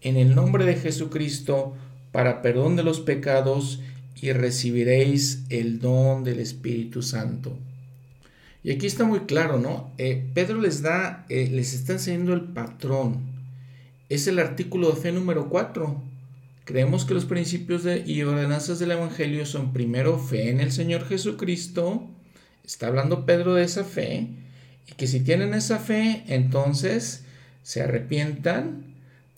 en el nombre de Jesucristo para perdón de los pecados y recibiréis el don del Espíritu Santo. Y aquí está muy claro, ¿no? Eh, Pedro les da, eh, les está enseñando el patrón. Es el artículo de fe número 4. Creemos que los principios y ordenanzas del Evangelio son primero fe en el Señor Jesucristo. Está hablando Pedro de esa fe. Y que si tienen esa fe, entonces se arrepientan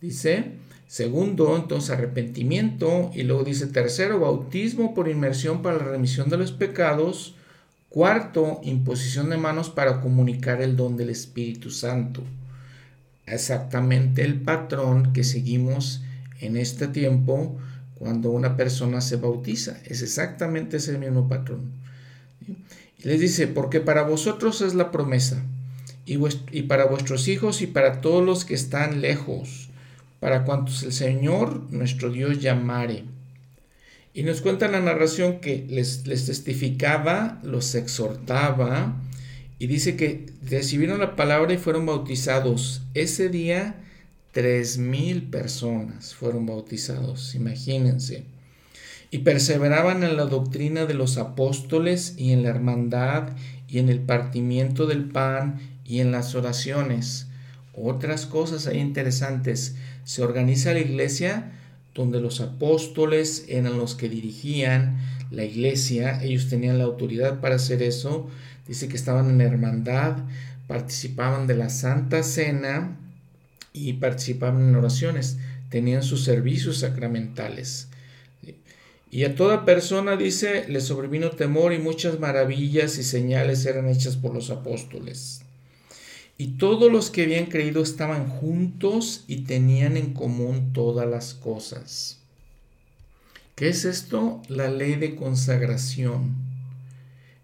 Dice, segundo, entonces arrepentimiento. Y luego dice, tercero, bautismo por inmersión para la remisión de los pecados. Cuarto, imposición de manos para comunicar el don del Espíritu Santo. Exactamente el patrón que seguimos en este tiempo cuando una persona se bautiza. Es exactamente ese mismo patrón. Y les dice, porque para vosotros es la promesa, y, y para vuestros hijos y para todos los que están lejos para cuantos el Señor nuestro Dios llamare. Y nos cuenta la narración que les, les testificaba, los exhortaba, y dice que recibieron la palabra y fueron bautizados. Ese día, tres mil personas fueron bautizados, imagínense. Y perseveraban en la doctrina de los apóstoles y en la hermandad, y en el partimiento del pan y en las oraciones. Otras cosas ahí interesantes. Se organiza la iglesia donde los apóstoles eran los que dirigían la iglesia, ellos tenían la autoridad para hacer eso, dice que estaban en hermandad, participaban de la Santa Cena y participaban en oraciones, tenían sus servicios sacramentales. Y a toda persona, dice, le sobrevino temor y muchas maravillas y señales eran hechas por los apóstoles. Y todos los que habían creído estaban juntos y tenían en común todas las cosas. ¿Qué es esto? La ley de consagración.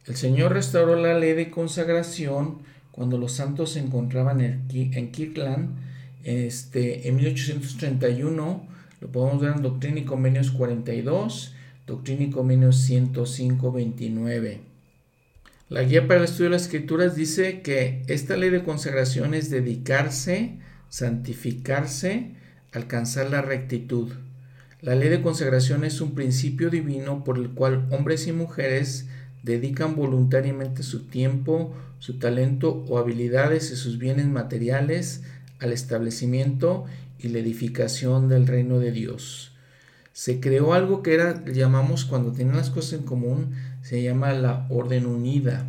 El Señor restauró la ley de consagración cuando los santos se encontraban en Kirkland este, en 1831. Lo podemos ver en Doctrina y Convenios 42, Doctrina y Convenios 105, 29. La guía para el estudio de las escrituras dice que esta ley de consagración es dedicarse, santificarse, alcanzar la rectitud. La ley de consagración es un principio divino por el cual hombres y mujeres dedican voluntariamente su tiempo, su talento o habilidades y sus bienes materiales al establecimiento y la edificación del reino de Dios. Se creó algo que era, llamamos cuando tienen las cosas en común, se llama la orden unida.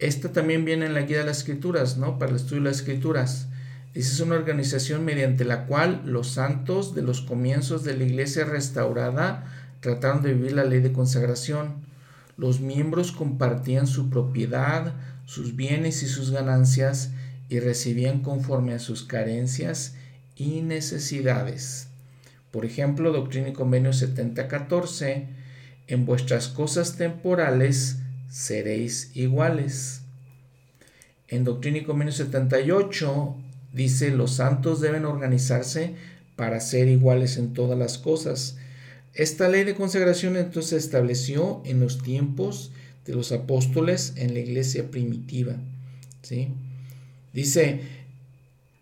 Esta también viene en la guía de las escrituras, ¿no? Para el estudio de las escrituras. Esa es una organización mediante la cual los santos de los comienzos de la iglesia restaurada trataron de vivir la ley de consagración. Los miembros compartían su propiedad, sus bienes y sus ganancias y recibían conforme a sus carencias y necesidades. Por ejemplo, Doctrina y Convenio 7014 en vuestras cosas temporales seréis iguales. En Doctrina y Convenio 78 dice, los santos deben organizarse para ser iguales en todas las cosas. Esta ley de consagración entonces se estableció en los tiempos de los apóstoles en la iglesia primitiva. ¿sí? Dice,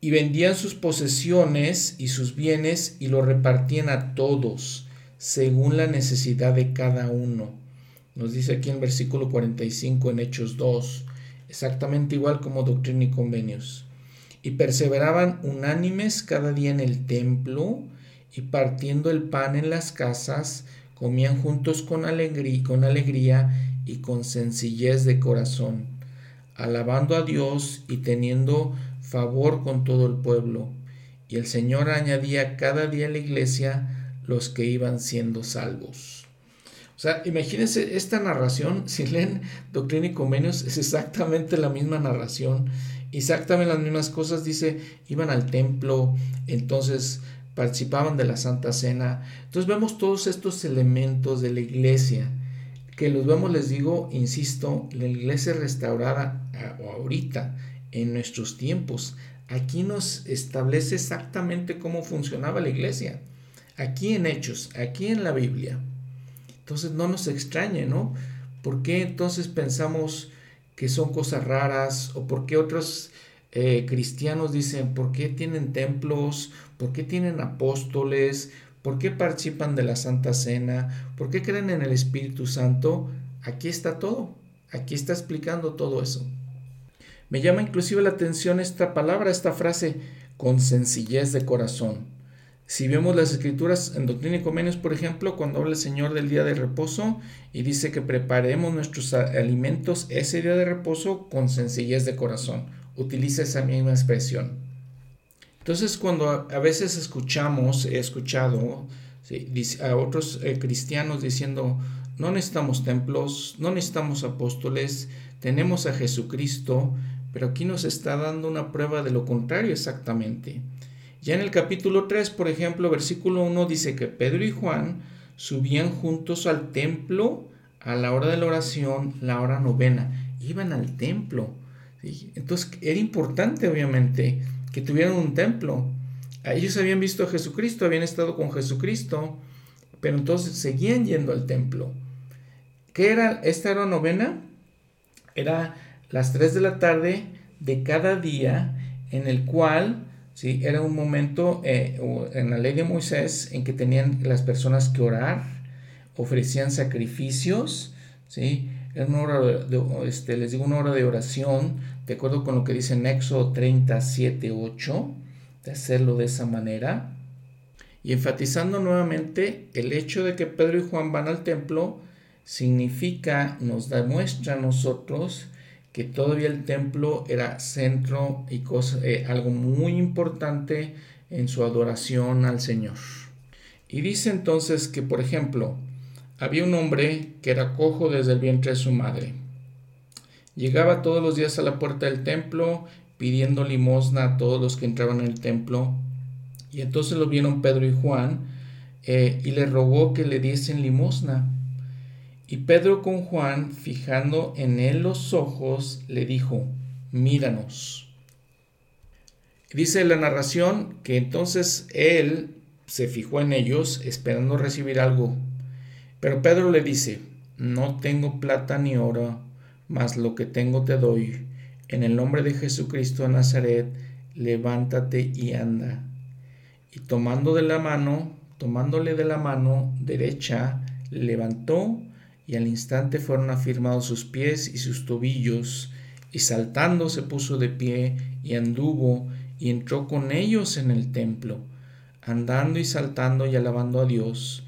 y vendían sus posesiones y sus bienes y lo repartían a todos según la necesidad de cada uno. Nos dice aquí en versículo 45 en Hechos 2, exactamente igual como doctrina y convenios. Y perseveraban unánimes cada día en el templo y partiendo el pan en las casas, comían juntos con alegría, con alegría y con sencillez de corazón, alabando a Dios y teniendo favor con todo el pueblo. Y el Señor añadía cada día a la iglesia los que iban siendo salvos. O sea, imagínense esta narración, si leen Doctrina y Convenios, es exactamente la misma narración, exactamente las mismas cosas, dice, iban al templo, entonces participaban de la Santa Cena. Entonces vemos todos estos elementos de la iglesia, que los vemos, les digo, insisto, la iglesia restaurada ahorita, en nuestros tiempos, aquí nos establece exactamente cómo funcionaba la iglesia aquí en Hechos, aquí en la Biblia. Entonces no nos extrañe, ¿no? ¿Por qué entonces pensamos que son cosas raras? ¿O por qué otros eh, cristianos dicen, ¿por qué tienen templos? ¿Por qué tienen apóstoles? ¿Por qué participan de la Santa Cena? ¿Por qué creen en el Espíritu Santo? Aquí está todo. Aquí está explicando todo eso. Me llama inclusive la atención esta palabra, esta frase, con sencillez de corazón. Si vemos las escrituras en Doctrina y Convenios, por ejemplo, cuando habla el Señor del día de reposo y dice que preparemos nuestros alimentos ese día de reposo con sencillez de corazón, utiliza esa misma expresión. Entonces, cuando a veces escuchamos, he escuchado a otros eh, cristianos diciendo, no necesitamos templos, no necesitamos apóstoles, tenemos a Jesucristo, pero aquí nos está dando una prueba de lo contrario exactamente. Ya en el capítulo 3, por ejemplo, versículo 1 dice que Pedro y Juan subían juntos al templo a la hora de la oración, la hora novena. Iban al templo. Entonces era importante, obviamente, que tuvieran un templo. Ellos habían visto a Jesucristo, habían estado con Jesucristo, pero entonces seguían yendo al templo. ¿Qué era esta hora novena? Era las 3 de la tarde de cada día en el cual ¿sí? Era un momento eh, en la ley de Moisés en que tenían las personas que orar, ofrecían sacrificios, ¿sí? era una hora de, este, les digo una hora de oración, de acuerdo con lo que dice en Éxodo 37, 8, de hacerlo de esa manera. Y enfatizando nuevamente el hecho de que Pedro y Juan van al templo, significa, nos demuestra a nosotros que todavía el templo era centro y cosa, eh, algo muy importante en su adoración al Señor. Y dice entonces que, por ejemplo, había un hombre que era cojo desde el vientre de su madre. Llegaba todos los días a la puerta del templo pidiendo limosna a todos los que entraban en el templo. Y entonces lo vieron Pedro y Juan eh, y le rogó que le diesen limosna. Y Pedro con Juan, fijando en él los ojos, le dijo, míranos. Dice la narración que entonces él se fijó en ellos esperando recibir algo pero Pedro le dice, no tengo plata ni oro, mas lo que tengo te doy. En el nombre de Jesucristo de Nazaret, levántate y anda. Y tomando de la mano, tomándole de la mano derecha, levantó y al instante fueron afirmados sus pies y sus tobillos, y saltando se puso de pie y anduvo y entró con ellos en el templo, andando y saltando y alabando a Dios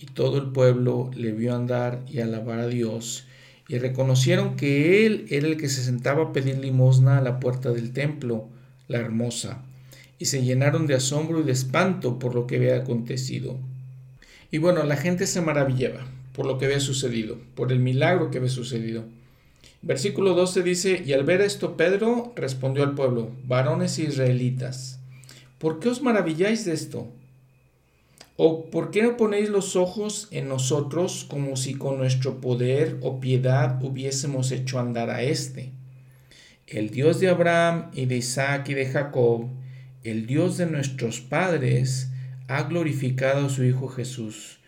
y todo el pueblo le vio andar y alabar a Dios, y reconocieron que él era el que se sentaba a pedir limosna a la puerta del templo, la hermosa, y se llenaron de asombro y de espanto por lo que había acontecido. Y bueno, la gente se maravillaba por lo que había sucedido, por el milagro que había sucedido. Versículo 12 dice, y al ver esto Pedro respondió al pueblo, varones israelitas, ¿por qué os maravilláis de esto? ¿O por qué no ponéis los ojos en nosotros como si con nuestro poder o piedad hubiésemos hecho andar a éste? El Dios de Abraham y de Isaac y de Jacob, el Dios de nuestros padres, ha glorificado a su Hijo Jesús,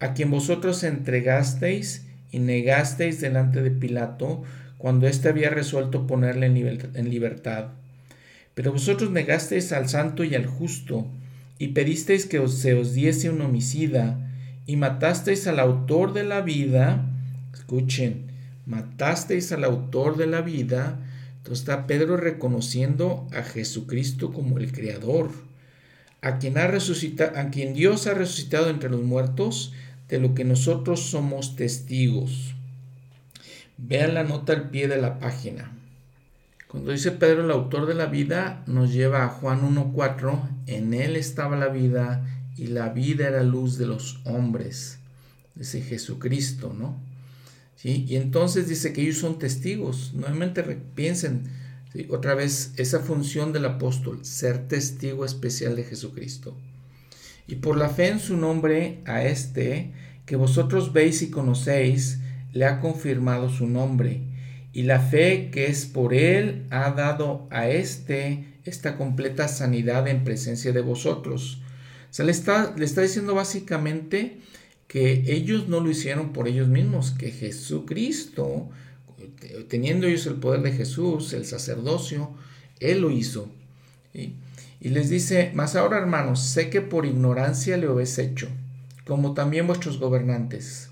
a quien vosotros entregasteis y negasteis delante de Pilato cuando éste había resuelto ponerle en libertad. Pero vosotros negasteis al santo y al justo, y pedisteis que se os diese un homicida, y matasteis al autor de la vida, escuchen, matasteis al autor de la vida, entonces está Pedro reconociendo a Jesucristo como el Creador, a quien, ha a quien Dios ha resucitado entre los muertos, de lo que nosotros somos testigos. Vean la nota al pie de la página. Cuando dice Pedro el autor de la vida, nos lleva a Juan 1.4, en él estaba la vida y la vida era luz de los hombres. Dice Jesucristo, ¿no? ¿Sí? Y entonces dice que ellos son testigos. Nuevamente piensen otra vez esa función del apóstol, ser testigo especial de Jesucristo. Y por la fe en su nombre a este, que vosotros veis y conocéis, le ha confirmado su nombre y la fe que es por Él ha dado a éste esta completa sanidad en presencia de vosotros. O sea, le está, le está diciendo básicamente que ellos no lo hicieron por ellos mismos, que Jesucristo, teniendo ellos el poder de Jesús, el sacerdocio, Él lo hizo. Y les dice, mas ahora hermanos, sé que por ignorancia le habéis hecho, como también vuestros gobernantes.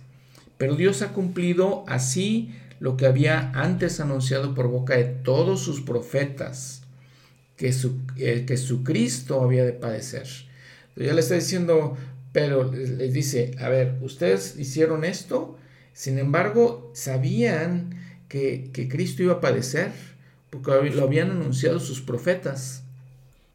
Pero Dios ha cumplido así lo que había antes anunciado por boca de todos sus profetas, que su, eh, que su Cristo había de padecer. ya le está diciendo, pero les dice, a ver, ustedes hicieron esto, sin embargo, sabían que, Cristo iba a padecer, porque lo habían anunciado sus profetas,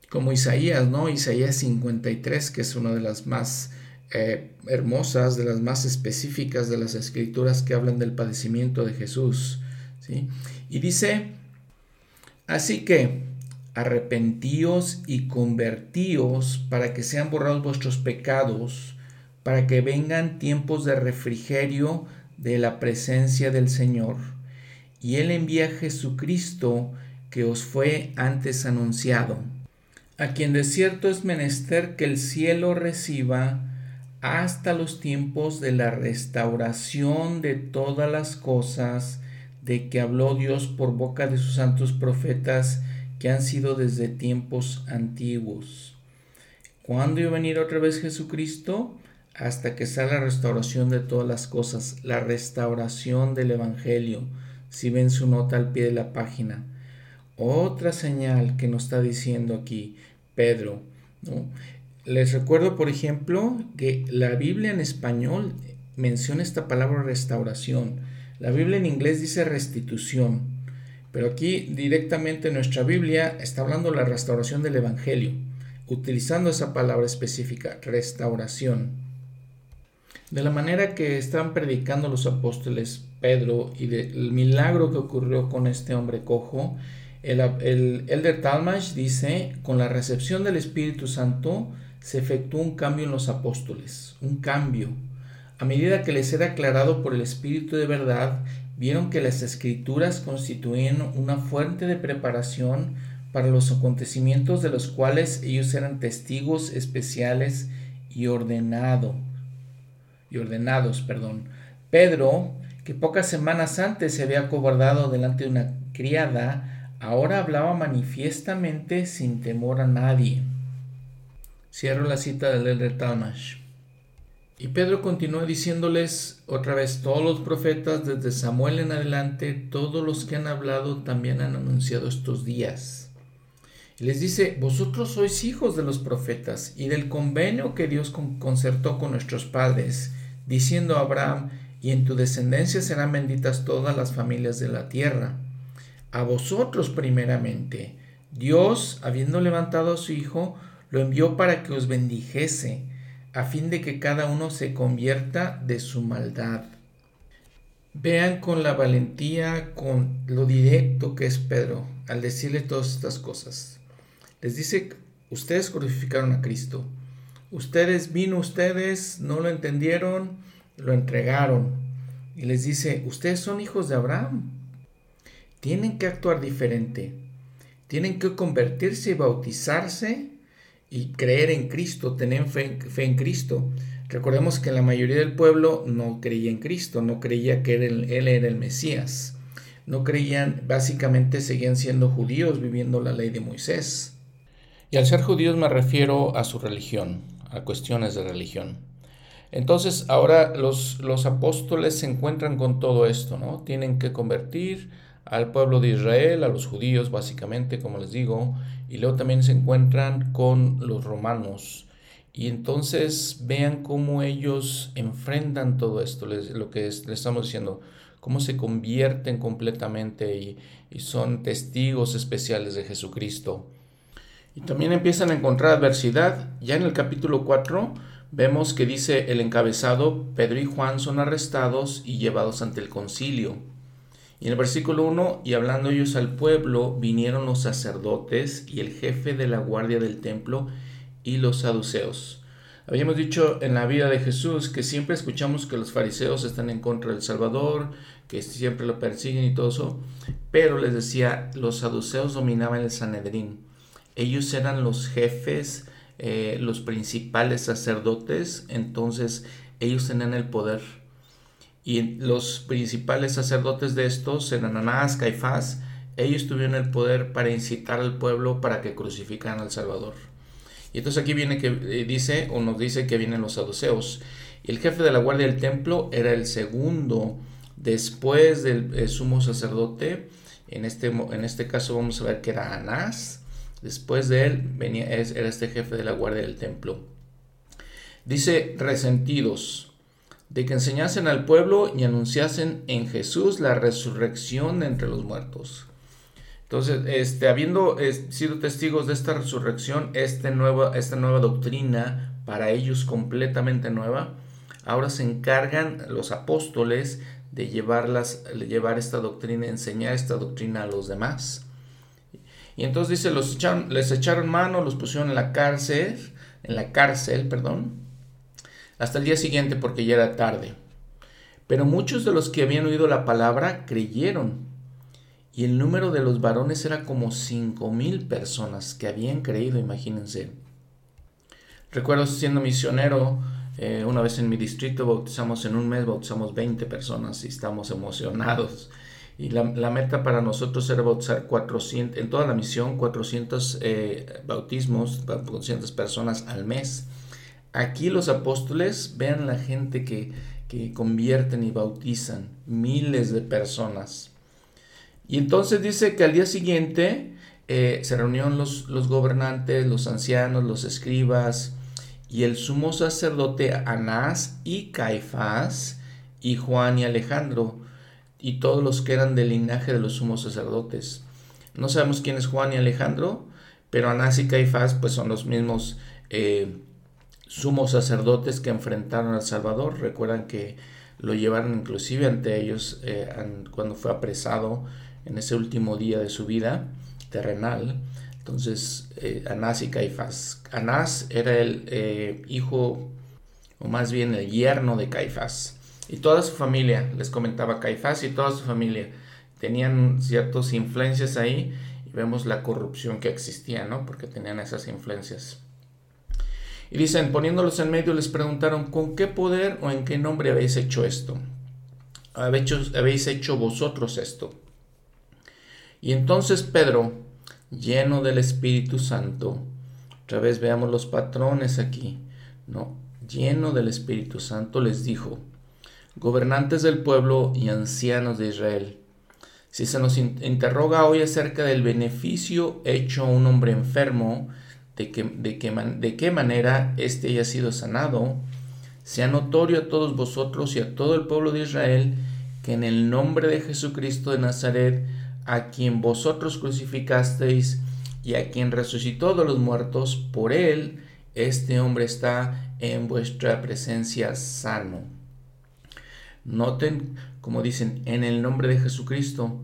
como Isaías, ¿no? Isaías 53, que es una de las más eh, hermosas, de las más específicas de las escrituras que hablan del padecimiento de Jesús. ¿sí? Y dice, así que arrepentíos y convertíos para que sean borrados vuestros pecados, para que vengan tiempos de refrigerio de la presencia del Señor. Y Él envía a Jesucristo que os fue antes anunciado, a quien de cierto es menester que el cielo reciba hasta los tiempos de la restauración de todas las cosas de que habló Dios por boca de sus santos profetas que han sido desde tiempos antiguos. ¿Cuándo iba a venir otra vez Jesucristo? hasta que sea la restauración de todas las cosas, la restauración del Evangelio, si ven su nota al pie de la página. Otra señal que nos está diciendo aquí Pedro. Les recuerdo, por ejemplo, que la Biblia en español menciona esta palabra restauración. La Biblia en inglés dice restitución. Pero aquí directamente nuestra Biblia está hablando de la restauración del Evangelio, utilizando esa palabra específica, restauración. De la manera que están predicando los apóstoles Pedro y del milagro que ocurrió con este hombre cojo, el, el Elder Talmash dice, con la recepción del Espíritu Santo se efectuó un cambio en los apóstoles, un cambio. A medida que les era aclarado por el Espíritu de verdad, vieron que las escrituras constituían una fuente de preparación para los acontecimientos de los cuales ellos eran testigos especiales y ordenado y ordenados, perdón. Pedro, que pocas semanas antes se había acobardado delante de una criada, ahora hablaba manifiestamente sin temor a nadie. Cierro la cita del Elder Talmash. Y Pedro continúa diciéndoles otra vez, todos los profetas desde Samuel en adelante, todos los que han hablado también han anunciado estos días. Y les dice, vosotros sois hijos de los profetas y del convenio que Dios concertó con nuestros padres diciendo a Abraham, y en tu descendencia serán benditas todas las familias de la tierra. A vosotros primeramente, Dios, habiendo levantado a su Hijo, lo envió para que os bendijese, a fin de que cada uno se convierta de su maldad. Vean con la valentía, con lo directo que es Pedro al decirle todas estas cosas. Les dice, ustedes crucificaron a Cristo, Ustedes vino ustedes, no lo entendieron, lo entregaron. Y les dice, ustedes son hijos de Abraham. Tienen que actuar diferente. Tienen que convertirse y bautizarse y creer en Cristo, tener fe, en Cristo. Recordemos que la mayoría del pueblo no creía en Cristo, no creía que él, él era el Mesías. No creían, básicamente seguían siendo judíos viviendo la ley de Moisés. Y al ser judíos me refiero a su religión, a cuestiones de religión. Entonces ahora los, los apóstoles se encuentran con todo esto, ¿no? Tienen que convertir al pueblo de Israel, a los judíos básicamente, como les digo, y luego también se encuentran con los romanos. Y entonces vean cómo ellos enfrentan todo esto, lo que les estamos diciendo, cómo se convierten completamente y, y son testigos especiales de Jesucristo. Y también empiezan a encontrar adversidad. Ya en el capítulo 4 vemos que dice el encabezado, Pedro y Juan son arrestados y llevados ante el concilio. Y en el versículo 1, y hablando ellos al pueblo, vinieron los sacerdotes y el jefe de la guardia del templo y los saduceos. Habíamos dicho en la vida de Jesús que siempre escuchamos que los fariseos están en contra del Salvador, que siempre lo persiguen y todo eso, pero les decía, los saduceos dominaban el Sanedrín. Ellos eran los jefes, eh, los principales sacerdotes, entonces ellos tenían el poder. Y los principales sacerdotes de estos eran Anás, Caifás, ellos tuvieron el poder para incitar al pueblo para que crucificaran al Salvador. Y entonces aquí viene que eh, dice, o nos dice que vienen los saduceos. El jefe de la guardia del templo era el segundo después del sumo sacerdote. En este, en este caso vamos a ver que era Anás. Después de él venía, era este jefe de la guardia del templo. Dice, resentidos, de que enseñasen al pueblo y anunciasen en Jesús la resurrección de entre los muertos. Entonces, este, habiendo sido testigos de esta resurrección, este esta nueva doctrina, para ellos completamente nueva, ahora se encargan los apóstoles de llevarlas, llevar esta doctrina, enseñar esta doctrina a los demás. Y entonces dice, los les echaron mano, los pusieron en la cárcel, en la cárcel, perdón, hasta el día siguiente porque ya era tarde. Pero muchos de los que habían oído la palabra creyeron. Y el número de los varones era como cinco mil personas que habían creído, imagínense. Recuerdo siendo misionero, eh, una vez en mi distrito bautizamos en un mes, bautizamos 20 personas y estamos emocionados. Y la, meta para nosotros era bautizar 400, en toda la misión, 400 eh, bautismos, 400 personas al mes. Aquí los apóstoles, vean la gente que, que convierten y bautizan, miles de personas. Y entonces dice que al día siguiente eh, se reunieron los, los gobernantes, los ancianos, los escribas y el sumo sacerdote Anás y Caifás y Juan y Alejandro y todos los que eran del linaje de los sumos sacerdotes. No sabemos quién es Juan y Alejandro, pero Anás y Caifás pues son los mismos eh, sumos sacerdotes que enfrentaron al Salvador. Recuerdan que lo llevaron inclusive ante ellos eh, cuando fue apresado en ese último día de su vida terrenal. Entonces, eh, Anás y Caifás. Anás era el hijo, o más bien el yerno de Caifás. Y toda su familia, les comentaba Caifás y toda su familia, tenían ciertas influencias ahí y vemos la corrupción que existía, ¿no? Porque tenían esas influencias. Y dicen, poniéndolos en medio, les preguntaron, ¿con qué poder o en qué nombre habéis hecho esto? ¿Habéis hecho vosotros esto? Y entonces Pedro, lleno del Espíritu Santo, otra vez veamos los patrones aquí, ¿no? Lleno del Espíritu Santo les dijo, gobernantes del pueblo y ancianos de Israel, si se nos interroga hoy acerca del beneficio hecho a un hombre enfermo, de, que, de, qué manera éste haya sido sanado, sea notorio a todos vosotros y a todo el pueblo de Israel que en el nombre de Jesucristo de Nazaret, a quien vosotros crucificasteis y a quien resucitó de los muertos, por él este hombre está en vuestra presencia sano. Noten, como dicen, en el nombre de Jesucristo,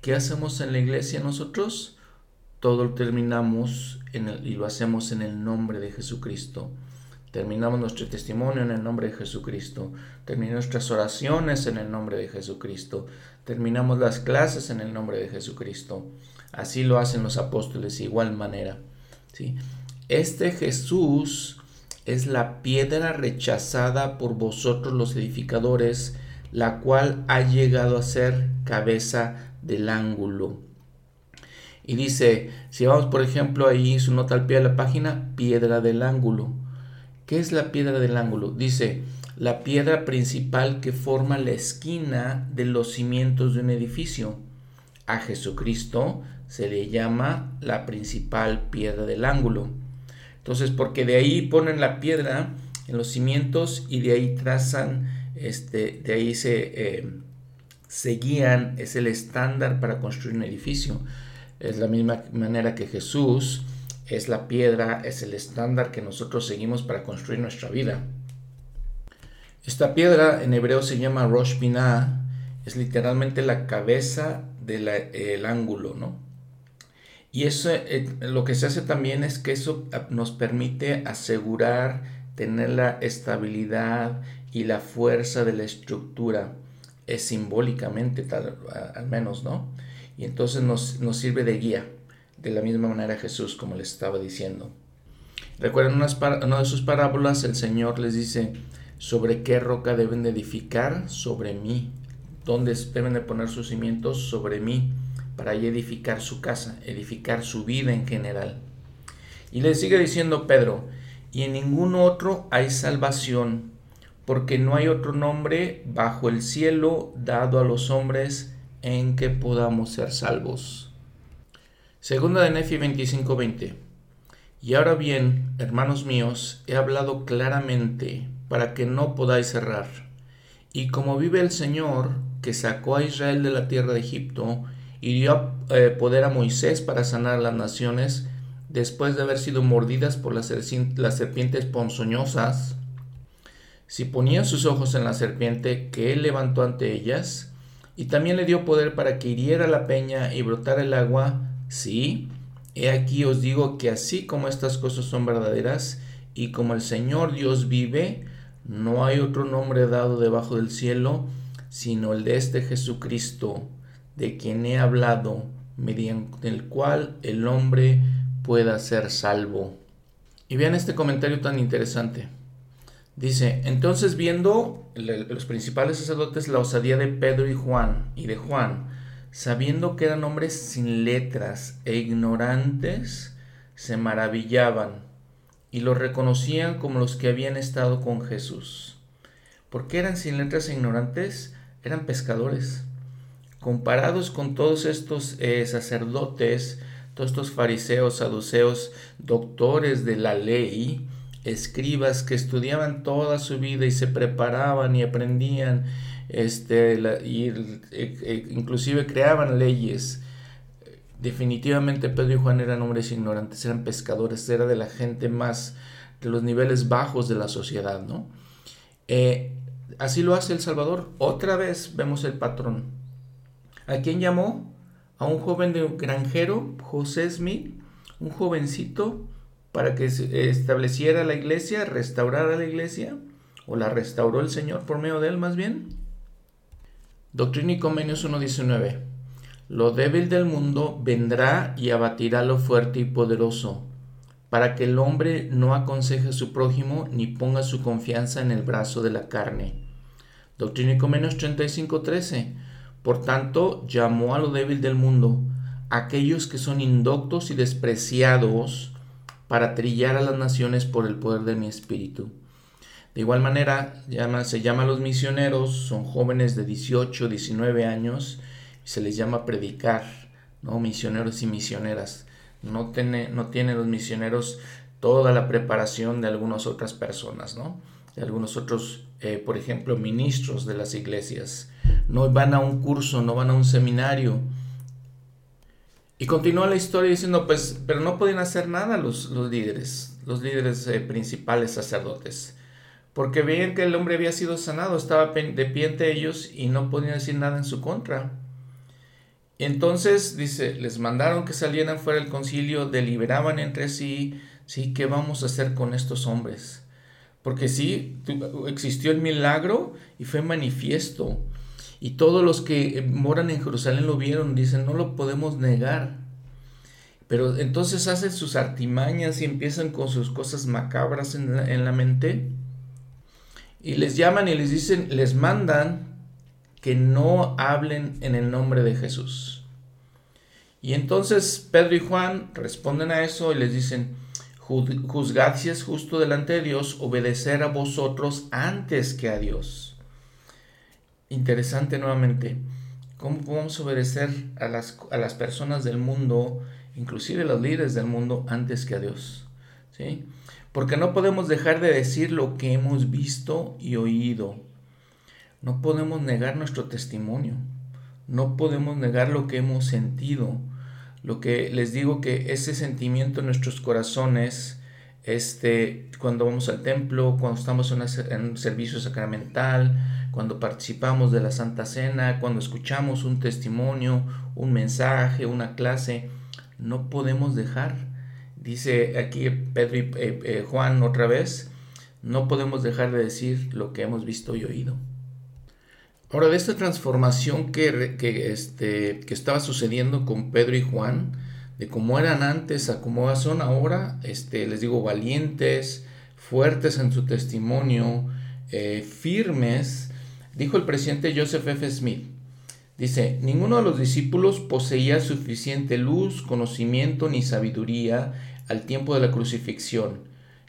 ¿qué hacemos en la iglesia nosotros? Todo lo terminamos en el, y lo hacemos en el nombre de Jesucristo. Terminamos nuestro testimonio en el nombre de Jesucristo. Terminamos nuestras oraciones en el nombre de Jesucristo. Terminamos las clases en el nombre de Jesucristo. Así lo hacen los apóstoles de igual manera. ¿sí? Este Jesús es la piedra rechazada por vosotros los edificadores, la cual ha llegado a ser cabeza del ángulo. Y dice, si vamos por ejemplo ahí su nota al pie de la página, piedra del ángulo. ¿Qué es la piedra del ángulo? Dice, la piedra principal que forma la esquina de los cimientos de un edificio. A Jesucristo se le llama la principal piedra del ángulo. Entonces, porque de ahí ponen la piedra en los cimientos y de ahí trazan, este, de ahí se, eh, se guían, es el estándar para construir un edificio. Es la misma manera que Jesús es la piedra, es el estándar que nosotros seguimos para construir nuestra vida. Esta piedra en hebreo se llama Rosh Binah, es literalmente la cabeza del ángulo, ¿no? Y eso eh, lo que se hace también es que eso ah, nos permite asegurar tener la estabilidad y la fuerza de la estructura, es simbólicamente tal, al menos, ¿no? Y entonces nos, nos sirve de guía de la misma manera Jesús, como les estaba diciendo. Recuerden una de sus parábolas, el Señor les dice, ¿sobre qué roca deben de edificar? Sobre mí. ¿Dónde deben de poner sus cimientos? Sobre mí, para edificar su casa, edificar su vida en general. Y le sigue diciendo Pedro, y en ningún otro hay salvación, porque no hay otro nombre bajo el cielo dado a los hombres en que podamos ser salvos. Segunda de Nefi 25:20. Y ahora bien, hermanos míos, he hablado claramente para que no podáis errar. Y como vive el Señor, que sacó a Israel de la tierra de Egipto y dio eh, poder a Moisés para sanar las naciones, después de haber sido mordidas por las, las serpientes ponzoñosas, si ponían sus ojos en la serpiente que él levantó ante ellas, y también le dio poder para que hiriera la peña y brotara el agua, Sí, he aquí os digo que así como estas cosas son verdaderas y como el Señor Dios vive, no hay otro nombre dado debajo del cielo sino el de este Jesucristo, de quien he hablado, mediante el cual el hombre pueda ser salvo. Y vean este comentario tan interesante. Dice, entonces viendo los principales sacerdotes la osadía de Pedro y Juan y de Juan, sabiendo que eran hombres sin letras e ignorantes, se maravillaban y los reconocían como los que habían estado con Jesús. ¿Por qué eran sin letras e ignorantes? Eran pescadores. Comparados con todos estos eh, sacerdotes, todos estos fariseos, saduceos, doctores de la ley, escribas que estudiaban toda su vida y se preparaban y aprendían, este, y eh, inclusive creaban leyes. Definitivamente Pedro y Juan eran hombres ignorantes, eran pescadores, era de la gente más de los niveles bajos de la sociedad, ¿no? Así lo hace el Salvador. Otra vez vemos el patrón. ¿A quién llamó? A un joven de granjero, José Smith, un jovencito, para que estableciera la iglesia, restaurara la iglesia, o la restauró el Señor por medio de él más bien. Doctrina y Convenios 1.19. Lo débil del mundo vendrá y abatirá lo fuerte y poderoso, para que el hombre no aconseje a su prójimo ni ponga su confianza en el brazo de la carne. Doctrina y Convenios 35.13. Por tanto, llamó a lo débil del mundo, aquellos que son indoctos y despreciados, para trillar a las naciones por el poder de mi espíritu. De igual manera, se llama a los misioneros, son jóvenes de 18, 19 años, y se les llama predicar, ¿no? Misioneros y misioneras. No tienen no tiene los misioneros toda la preparación de algunas otras personas, ¿no? De algunos otros, eh, por ejemplo, ministros de las iglesias. No van a un curso, no van a un seminario. Y continúa la historia diciendo, pues, pero no podían hacer nada los, los líderes, los líderes eh, principales sacerdotes porque veían que el hombre había sido sanado, estaba de pie ante ellos y no podían decir nada en su contra. Entonces, dice, les mandaron que salieran fuera del concilio, deliberaban entre sí, sí, ¿qué vamos a hacer con estos hombres? Porque sí, existió el milagro y fue manifiesto. Y todos los que moran en Jerusalén lo vieron, dicen, no lo podemos negar. Pero entonces hacen sus artimañas y empiezan con sus cosas macabras en la, en la mente y les llaman y les dicen, les mandan que no hablen en el nombre de Jesús. Y entonces Pedro y Juan responden a eso y les dicen, juzgad si es justo delante de Dios obedecer a vosotros antes que a Dios. Interesante nuevamente, ¿cómo podemos obedecer a las, a las personas del mundo, inclusive los líderes del mundo, antes que a Dios? ¿Sí? porque no podemos dejar de decir lo que hemos visto y oído. No podemos negar nuestro testimonio. No podemos negar lo que hemos sentido. Lo que les digo que ese sentimiento en nuestros corazones, este, cuando vamos al templo, cuando estamos en un servicio sacramental, cuando participamos de la Santa Cena, cuando escuchamos un testimonio, un mensaje, una clase, no podemos dejar Dice aquí Pedro y eh, eh, Juan otra vez, no podemos dejar de decir lo que hemos visto y oído. Ahora, de esta transformación que, que, este, que estaba sucediendo con Pedro y Juan, de cómo eran antes a cómo son ahora, este, les digo, valientes, fuertes en su testimonio, eh, firmes, dijo el presidente Joseph F. Smith. Dice, ninguno de los discípulos poseía suficiente luz, conocimiento ni sabiduría al tiempo de la crucifixión,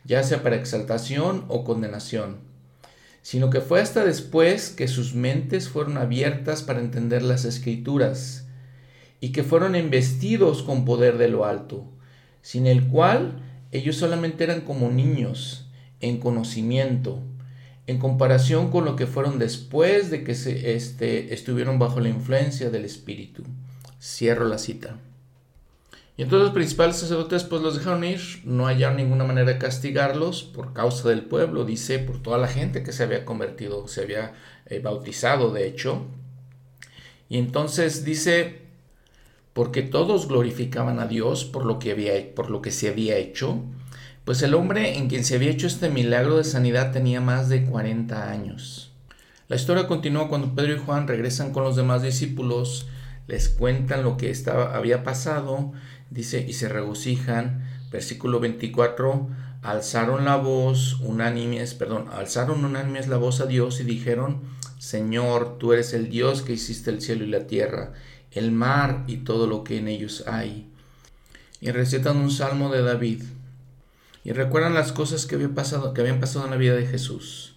ya sea para exaltación o condenación, sino que fue hasta después que sus mentes fueron abiertas para entender las escrituras, y que fueron investidos con poder de lo alto, sin el cual ellos solamente eran como niños en conocimiento, en comparación con lo que fueron después de que se, este, estuvieron bajo la influencia del Espíritu. Cierro la cita. Y entonces los principales sacerdotes pues los dejaron ir, no hallaron ninguna manera de castigarlos por causa del pueblo, dice, por toda la gente que se había convertido, se había eh, bautizado de hecho. Y entonces dice, porque todos glorificaban a Dios por lo que, había, por lo que se había hecho, pues el hombre en quien se había hecho este milagro de sanidad tenía más de 40 años. La historia continúa cuando Pedro y Juan regresan con los demás discípulos, les cuentan lo que había pasado dice, y se regocijan, versículo 24, alzaron la voz unánimes, perdón, alzaron unánimes la voz a Dios y dijeron, Señor, tú eres el Dios que hiciste el cielo y la tierra, el mar y todo lo que en ellos hay. Y recitan un salmo de David. Y recuerdan las cosas que, había pasado, que habían pasado en la vida de Jesús.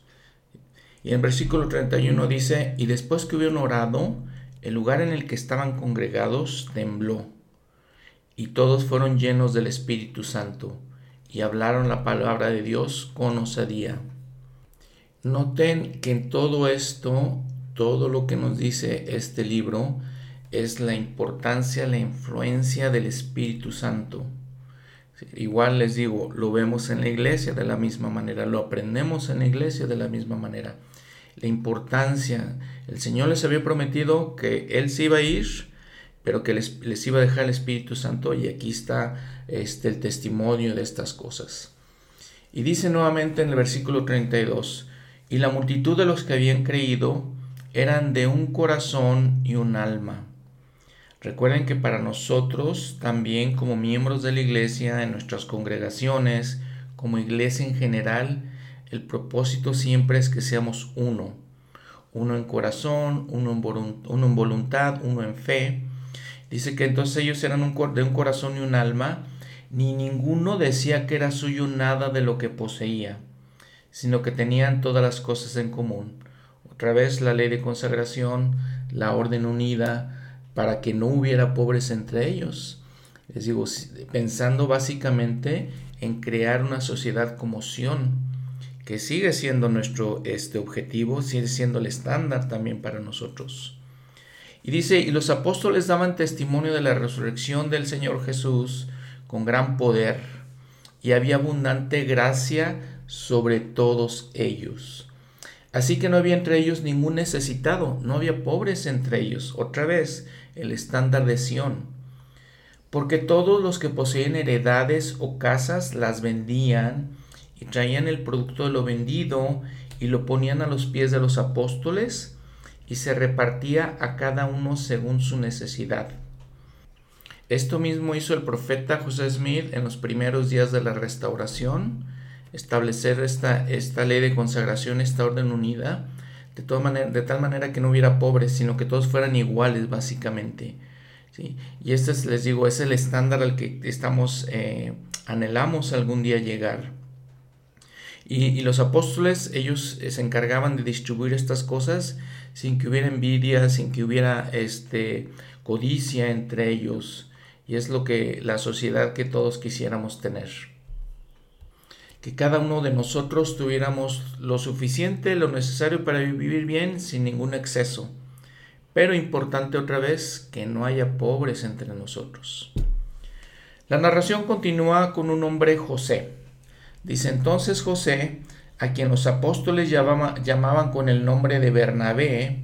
Y en versículo 31 dice, y después que hubieron orado, el lugar en el que estaban congregados tembló, y todos fueron llenos del Espíritu Santo, y hablaron la palabra de Dios con osadía. Noten que en todo esto, todo lo que nos dice este libro, es la importancia, la influencia del Espíritu Santo. Igual les digo, lo vemos en la iglesia de la misma manera, lo aprendemos en la iglesia de la misma manera. La importancia, el Señor les había prometido que Él se iba a ir, pero que les, iba a dejar el Espíritu Santo y aquí está este, el testimonio de estas cosas. Y dice nuevamente en el versículo 32, y la multitud de los que habían creído eran de un corazón y un alma Recuerden que para nosotros también como miembros de la iglesia, en nuestras congregaciones, como iglesia en general, el propósito siempre es que seamos uno. Uno en corazón, uno en, voluntad, uno en fe. Dice que entonces ellos eran de un corazón y un alma, ni ninguno decía que era suyo nada de lo que poseía, sino que tenían todas las cosas en común. Otra vez la ley de consagración, la orden unida, para que no hubiera pobres entre ellos. Les digo, pensando básicamente en crear una sociedad como Sion, que sigue siendo nuestro este objetivo, sigue siendo el estándar también para nosotros. Y dice, y los apóstoles daban testimonio de la resurrección del Señor Jesús con gran poder, y había abundante gracia sobre todos ellos. Así que no había entre ellos ningún necesitado, no había pobres entre ellos. Otra vez, el estándar de Sión. Porque todos los que poseían heredades o casas las vendían y traían el producto de lo vendido y lo ponían a los pies de los apóstoles y se repartía a cada uno según su necesidad. Esto mismo hizo el profeta José Smith en los primeros días de la restauración, establecer esta, esta ley de consagración, esta orden unida, de, tal manera que no hubiera pobres, sino que todos fueran iguales básicamente. ¿sí? Y este, es, les digo, es el estándar al que estamos, eh, anhelamos algún día llegar. Y, los apóstoles, ellos eh, se encargaban de distribuir estas cosas sin que hubiera envidia, sin que hubiera este, codicia entre ellos. Y es lo que la sociedad que todos quisiéramos tener que cada uno de nosotros tuviéramos lo suficiente, lo necesario para vivir bien sin ningún exceso. Pero importante otra vez, que no haya pobres entre nosotros. La narración continúa con un hombre José. Dice entonces José, a quien los apóstoles llamaban con el nombre de Bernabé,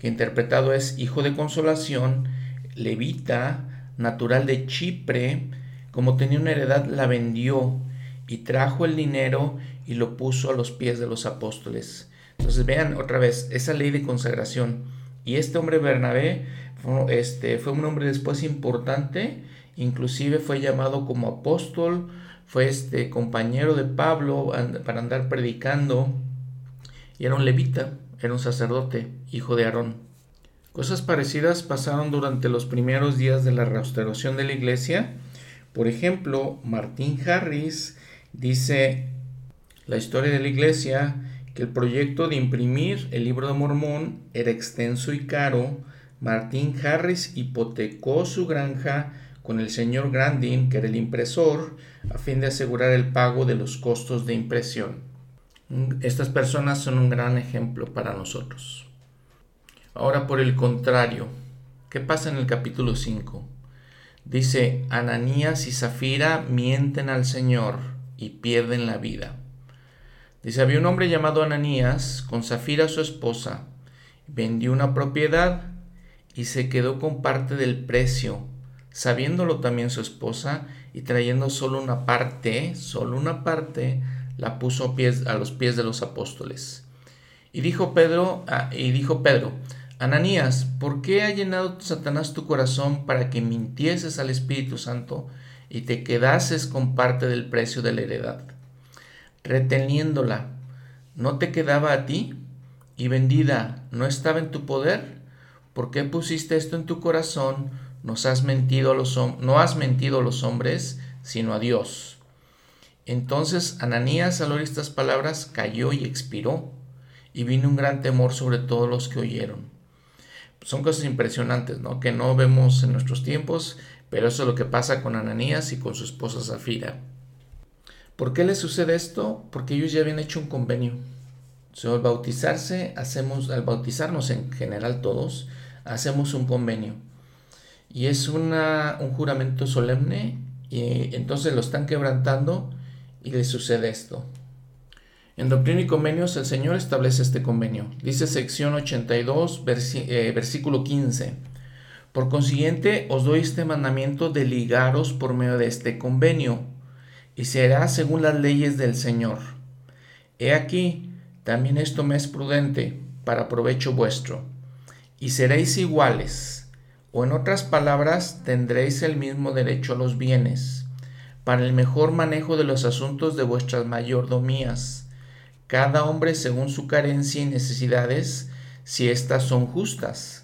que interpretado es hijo de consolación, levita, natural de Chipre, como tenía una heredad, la vendió y trajo el dinero y lo puso a los pies de los apóstoles. Entonces vean otra vez esa ley de consagración. Y este hombre Bernabé este, fue un hombre después importante, inclusive fue llamado como apóstol, fue este compañero de Pablo para andar predicando y era un levita, era un sacerdote, hijo de Aarón. Cosas parecidas pasaron durante los primeros días de la restauración de la iglesia. Por ejemplo, Martín Harris Dice la historia de la iglesia que el proyecto de imprimir el libro de Mormón era extenso y caro. Martín Harris hipotecó su granja con el señor Grandin, que era el impresor, a fin de asegurar el pago de los costos de impresión. Estas personas son un gran ejemplo para nosotros. Ahora, por el contrario, ¿qué pasa en el capítulo 5? Dice, Ananías y Zafira mienten al Señor y pierden la vida. Dice, había un hombre llamado Ananías con Zafira su esposa, vendió una propiedad y se quedó con parte del precio, sabiéndolo también su esposa y trayendo solo una parte, solo una parte, la puso a, pies, a los pies de los apóstoles. Y dijo Pedro, ah, y dijo Pedro, Ananías, ¿por qué ha llenado Satanás tu corazón para que mintieses al Espíritu Santo y te quedases con parte del precio de la heredad, reteniéndola, ¿no te quedaba a ti? Y vendida, ¿no estaba en tu poder? ¿Por qué pusiste esto en tu corazón? Nos has mentido a los, no has mentido a los hombres, sino a Dios. Entonces Ananías al oír estas palabras cayó y expiró, y vino un gran temor sobre todos los que oyeron. Son cosas impresionantes, ¿no? Que no vemos en nuestros tiempos, pero eso es lo que pasa con Ananías y con su esposa Zafira. ¿Por qué le sucede esto? Porque ellos ya habían hecho un convenio. al bautizarse, hacemos, al bautizarnos en general todos, hacemos un convenio. Y es un juramento solemne y entonces lo están quebrantando y le sucede esto. En Doctrina y Convenios el Señor establece este convenio. Dice sección 82, eh, versículo 15. Por consiguiente, os doy este mandamiento de ligaros por medio de este convenio, y será según las leyes del Señor. He aquí, también esto me es prudente, para provecho vuestro, y seréis iguales, o en otras palabras, tendréis el mismo derecho a los bienes, para el mejor manejo de los asuntos de vuestras mayordomías, cada hombre según su carencia y necesidades, si éstas son justas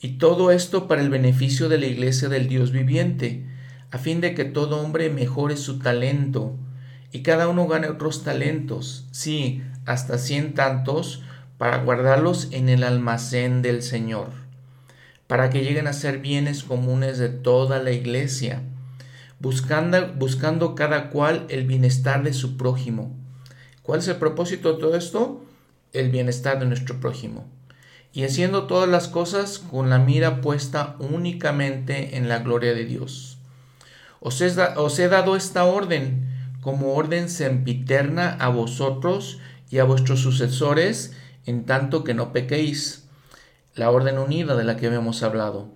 y todo esto para el beneficio de la iglesia del Dios viviente, a fin de que todo hombre mejore su talento, y cada uno gane otros talentos, sí, hasta cien tantos, para guardarlos en el almacén del Señor, para que lleguen a ser bienes comunes de toda la iglesia, buscando, buscando cada cual el bienestar de su prójimo. ¿Cuál es el propósito de todo esto? El bienestar de nuestro prójimo y haciendo todas las cosas con la mira puesta únicamente en la gloria de Dios. Os he, dado esta orden como orden sempiterna a vosotros y a vuestros sucesores, en tanto que no pequéis, la orden unida de la que habíamos hablado.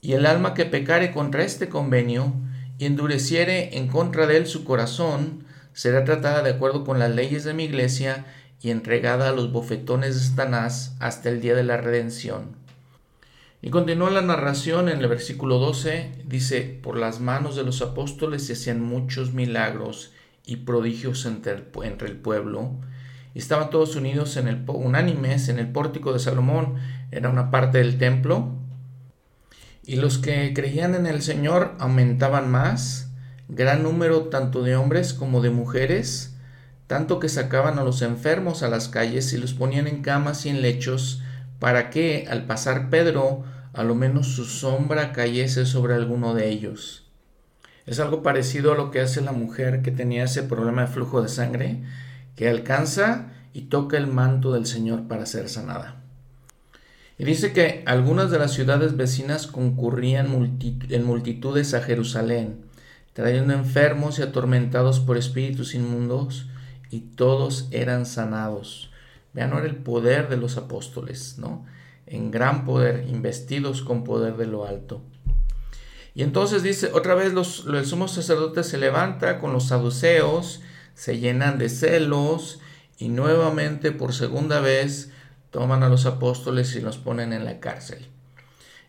Y el alma que pecare contra este convenio y endureciere en contra de él su corazón, será tratada de acuerdo con las leyes de mi iglesia y entregada a los bofetones de Satanás hasta el día de la redención. Y continúa la narración en el versículo 12, dice, por las manos de los apóstoles se hacían muchos milagros y prodigios entre el, pueblo. Y estaban todos unidos en el, unánimes en el pórtico de Salomón, era una parte del templo. Y los que creían en el Señor aumentaban más, gran número tanto de hombres como de mujeres, tanto que sacaban a los enfermos a las calles y los ponían en camas y en lechos, para que, al pasar Pedro, a lo menos su sombra cayese sobre alguno de ellos. Es algo parecido a lo que hace la mujer que tenía ese problema de flujo de sangre, que alcanza y toca el manto del Señor para ser sanada. Y dice que algunas de las ciudades vecinas concurrían en multitudes a Jerusalén, trayendo enfermos y atormentados por espíritus inmundos, y todos eran sanados. Vean ahora el poder de los apóstoles, ¿no? En gran poder, investidos con poder de lo alto. Y entonces dice, otra vez los, el sumo sacerdote se levanta con los saduceos, se llenan de celos y nuevamente por segunda vez toman a los apóstoles y los ponen en la cárcel.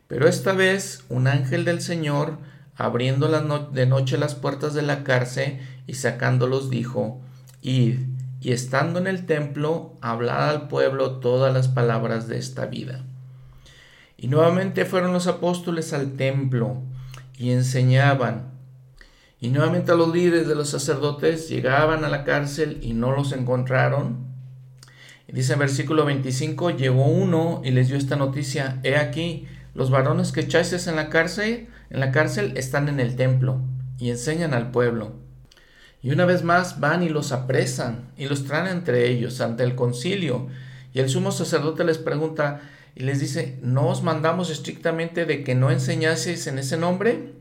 Pero esta vez un ángel del Señor, abriendo de noche las puertas de la cárcel y sacándolos, dijo, Id, y estando en el templo, hablad al pueblo todas las palabras de esta vida. Y nuevamente fueron los apóstoles al templo y enseñaban. Y nuevamente a los líderes de los sacerdotes llegaban a la cárcel y no los encontraron. Y dice en versículo 25, llegó uno y les dio esta noticia, he aquí, los varones que echáis en la cárcel, en la cárcel están en el templo y enseñan al pueblo. Y una vez más van y los apresan y los traen entre ellos ante el concilio. Y el sumo sacerdote les pregunta y les dice, ¿no os mandamos estrictamente de que no enseñaseis en ese nombre?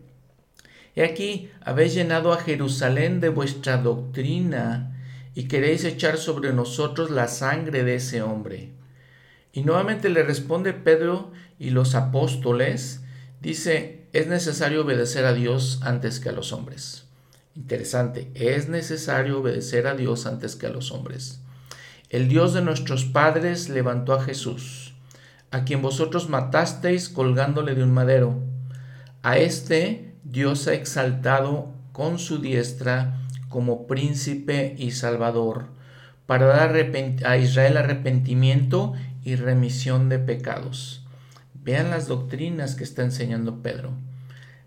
Y aquí habéis llenado a Jerusalén de vuestra doctrina y queréis echar sobre nosotros la sangre de ese hombre. Y nuevamente le responde Pedro y los apóstoles, dice, es necesario obedecer a Dios antes que a los hombres. Interesante, es necesario obedecer a Dios antes que a los hombres. El Dios de nuestros padres levantó a Jesús, a quien vosotros matasteis colgándole de un madero. A este Dios ha exaltado con su diestra como príncipe y salvador, para dar a Israel arrepentimiento y remisión de pecados. Vean las doctrinas que está enseñando Pedro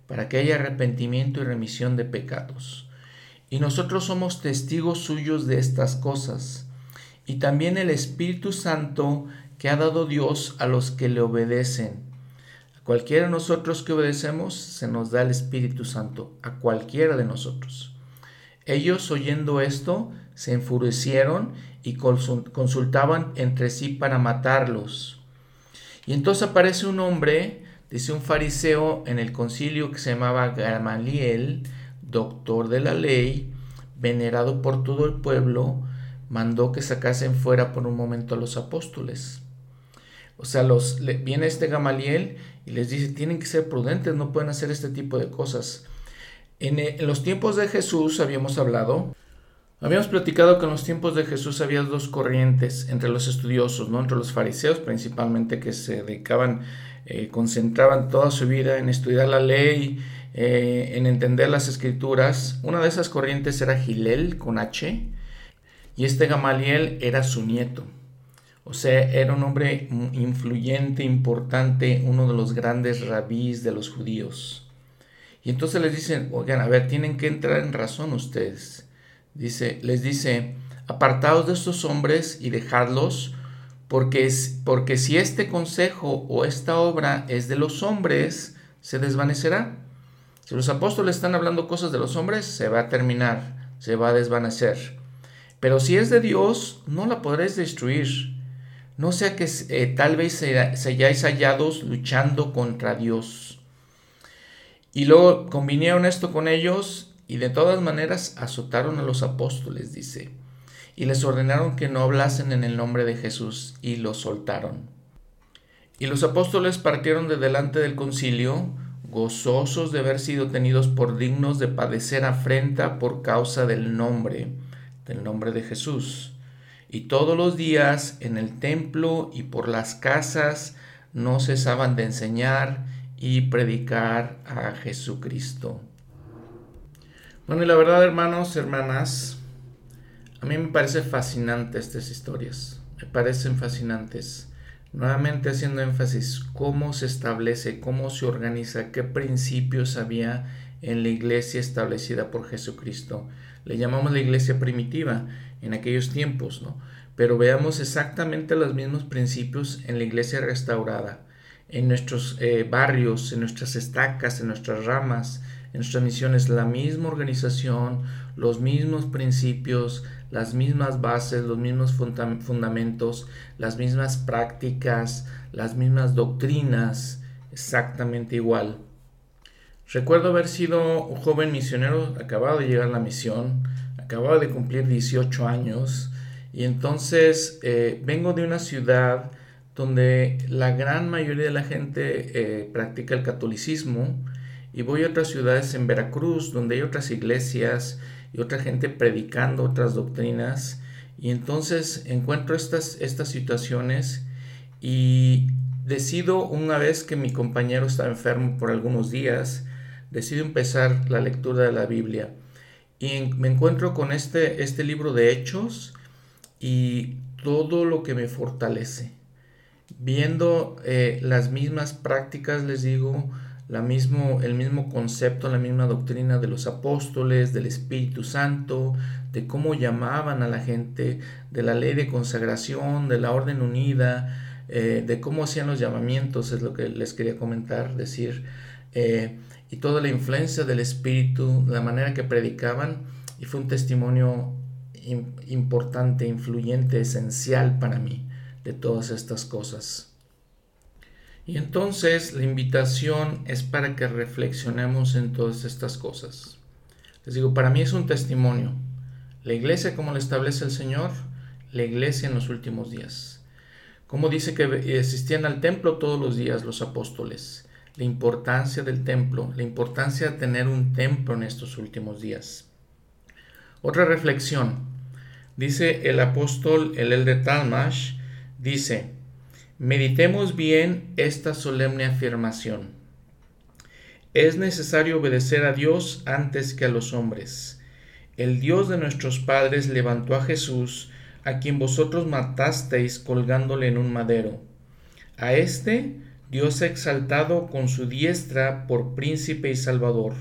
para que haya arrepentimiento y remisión de pecados. y nosotros somos testigos suyos de estas cosas, y también el Espíritu Santo que ha dado Dios a los que le obedecen. A cualquiera de nosotros que obedecemos se nos da el Espíritu Santo, a cualquiera de nosotros. Ellos oyendo esto se enfurecieron y consultaban entre sí para matarlos. Y entonces aparece un hombre, dice un fariseo en el concilio que se llamaba Gamaliel, doctor de la ley, venerado por todo el pueblo, mandó que sacasen fuera por un momento a los apóstoles. O sea, los, viene este Gamaliel y les dice, tienen que ser prudentes, no pueden hacer este tipo de cosas. En, en, los tiempos de Jesús habíamos hablado, habíamos platicado que en los tiempos de Jesús había dos corrientes entre los estudiosos, ¿no? entre los fariseos principalmente que se dedicaban, eh, concentraban toda su vida en estudiar la ley, eh, en entender las escrituras. Una de esas corrientes era Gilel con H y este Gamaliel era su nieto. O sea, era un hombre influyente, importante, uno de los grandes rabís de los judíos. Y entonces les dicen, oigan, a ver, tienen que entrar en razón ustedes. Dice, les dice, apartaos de estos hombres y dejadlos, porque, porque si este consejo o esta obra es de los hombres, se desvanecerá. Si los apóstoles están hablando cosas de los hombres, se va a terminar, se va a desvanecer. Pero si es de Dios, no la podréis destruir. No sea que eh, tal vez se, se hayáis hallados luchando contra Dios. Y luego convinieron esto con ellos y de todas maneras azotaron a los apóstoles, dice, y les ordenaron que no hablasen en el nombre de Jesús y los soltaron. Y los apóstoles partieron de delante del concilio, gozosos de haber sido tenidos por dignos de padecer afrenta por causa del nombre, del nombre de Jesús. Y todos los días en el templo y por las casas no cesaban de enseñar y predicar a Jesucristo. Bueno, y la verdad, hermanos, hermanas, a mí me parece fascinante estas historias. Me parecen fascinantes nuevamente haciendo énfasis cómo se establece, cómo se organiza, qué principios había en la iglesia establecida por Jesucristo. Le llamamos la iglesia primitiva en aquellos tiempos, ¿no? Pero veamos exactamente los mismos principios en la iglesia restaurada, en nuestros eh, barrios, en nuestras estacas, en nuestras ramas, en nuestras misiones, la misma organización, los mismos principios, las mismas bases, los mismos fundamentos, las mismas prácticas, las mismas doctrinas, exactamente igual. Recuerdo haber sido un joven misionero, acababa de llegar a la misión, acababa de cumplir 18 años y entonces eh, vengo de una ciudad donde la gran mayoría de la gente eh, practica el catolicismo y voy a otras ciudades en Veracruz donde hay otras iglesias y otra gente predicando otras doctrinas. Y entonces encuentro estas, estas situaciones y decido una vez que mi compañero estaba enfermo por algunos días, decido empezar la lectura de la Biblia. Y me encuentro con este, este libro de Hechos y todo lo que me fortalece. Viendo eh, las mismas prácticas, les digo, la mismo, el mismo concepto, la misma doctrina de los apóstoles, del Espíritu Santo, de cómo llamaban a la gente, de la ley de consagración, de la orden unida, eh, de cómo hacían los llamamientos, es lo que les quería comentar, decir, eh, y toda la influencia del Espíritu, la manera que predicaban, y fue un testimonio importante, influyente, esencial para mí de todas estas cosas. Y entonces la invitación es para que reflexionemos en todas estas cosas. Les digo, para mí es un testimonio. La iglesia como la establece el Señor, la iglesia en los últimos días. Como dice que asistían al templo todos los días los apóstoles. La importancia del templo, la importancia de tener un templo en estos últimos días. Otra reflexión. Dice el apóstol el de Talmash, dice, Meditemos bien esta solemne afirmación. Es necesario obedecer a Dios antes que a los hombres. El Dios de nuestros padres levantó a Jesús, a quien vosotros matasteis colgándole en un madero. A éste Dios ha exaltado con su diestra por príncipe y salvador,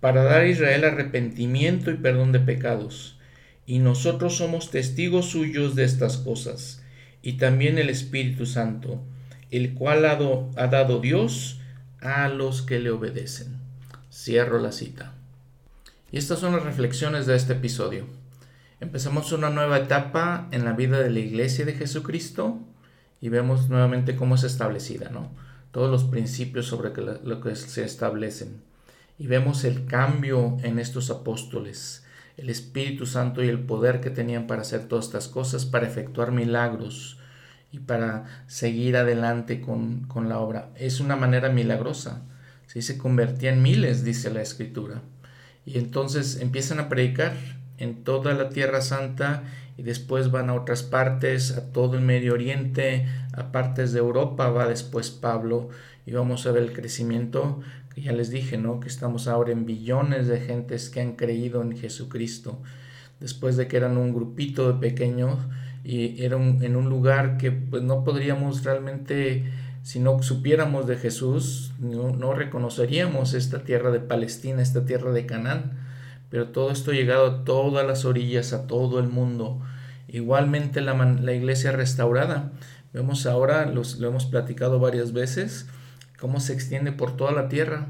para dar a Israel arrepentimiento y perdón de pecados. Y nosotros somos testigos suyos de estas cosas, y también el Espíritu Santo, el cual ha, ha dado Dios a los que le obedecen. Cierro la cita. Y estas son las reflexiones de este episodio. Empezamos una nueva etapa en la vida de la iglesia de Jesucristo y vemos nuevamente cómo es establecida, ¿no? Todos los principios sobre lo que se establecen y vemos el cambio en estos apóstoles, el Espíritu Santo y el poder que tenían para hacer todas estas cosas, para efectuar milagros y para seguir adelante con, la obra. Es una manera milagrosa. ¿sí? Se convertían miles, dice la Escritura. Y entonces empiezan a predicar en toda la Tierra Santa y después van a otras partes, a todo el Medio Oriente, a partes de Europa va después Pablo y vamos a ver el crecimiento ya les dije, ¿no? Que estamos ahora en billones de gentes que han creído en Jesucristo, después de que eran un grupito de pequeños y eran en un lugar que pues no podríamos realmente, si no supiéramos de Jesús, no, no reconoceríamos esta tierra de Palestina, esta tierra de Canaán, pero todo esto ha llegado a todas las orillas, a todo el mundo. Igualmente la, la iglesia restaurada, vemos ahora, los, lo hemos platicado varias veces, cómo se extiende por toda la tierra.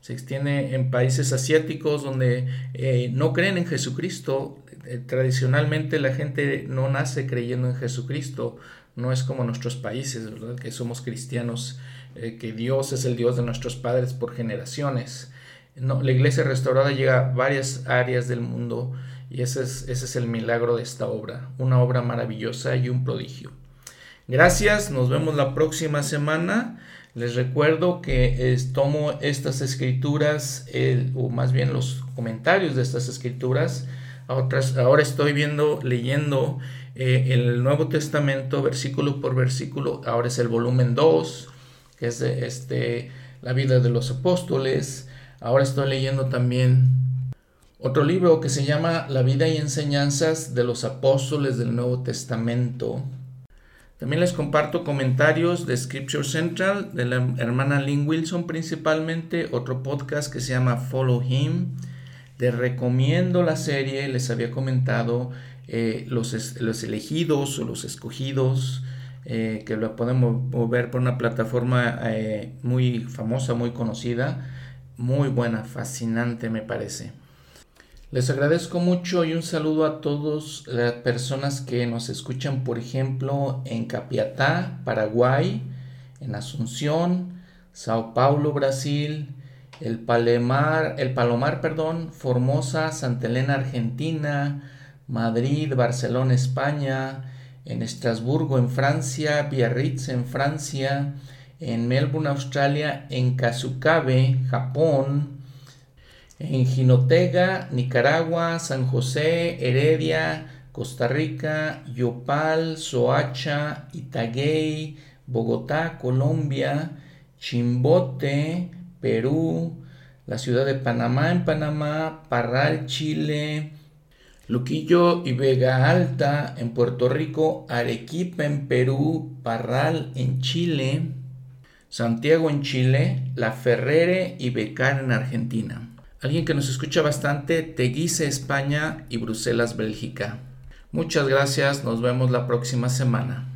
Se extiende en países asiáticos donde eh, no creen en Jesucristo. Eh, tradicionalmente la gente no nace creyendo en Jesucristo. No es como nuestros países, ¿verdad? Que somos cristianos, eh, que Dios es el Dios de nuestros padres por generaciones. No, la iglesia restaurada llega a varias áreas del mundo y ese es, ese es el milagro de esta obra. Una obra maravillosa y un prodigio. Gracias, nos vemos la próxima semana. Les recuerdo que tomo estas escrituras, o más bien los comentarios de estas escrituras. ahora estoy viendo, leyendo eh, el Nuevo Testamento versículo por versículo. Ahora es el volumen 2, que es de, este, la vida de los apóstoles. Ahora estoy leyendo también otro libro que se llama La vida y enseñanzas de los apóstoles del Nuevo Testamento también les comparto comentarios de Scripture Central, de la hermana Lynn Wilson principalmente, otro podcast que se llama Follow Him. Les recomiendo la serie, les había comentado eh, los, los, elegidos o los escogidos, eh, que lo podemos ver por una plataforma eh, muy famosa, muy conocida, muy buena, fascinante me parece. Les agradezco mucho y un saludo a todas las personas que nos escuchan, por ejemplo, en Capiatá, Paraguay, en Asunción, Sao Paulo, Brasil, el Palomar, el Palomar, perdón, Formosa, Santa Elena, Argentina, Madrid, Barcelona, España, en Estrasburgo, en Francia, Biarritz, en Francia, en Melbourne, Australia, en Kasukabe, Japón, en Jinotega, Nicaragua, San José, Heredia, Costa Rica, Yopal, Soacha, Itaguey, Bogotá, Colombia, Chimbote, Perú, la ciudad de Panamá en Panamá, Parral, Chile, Luquillo y Vega Alta en Puerto Rico, Arequipa en Perú, Parral en Chile, Santiago en Chile, La Ferrere y Becar en Argentina. Alguien que nos escucha bastante, Teguise, España y Bruselas, Bélgica. Muchas gracias, nos vemos la próxima semana.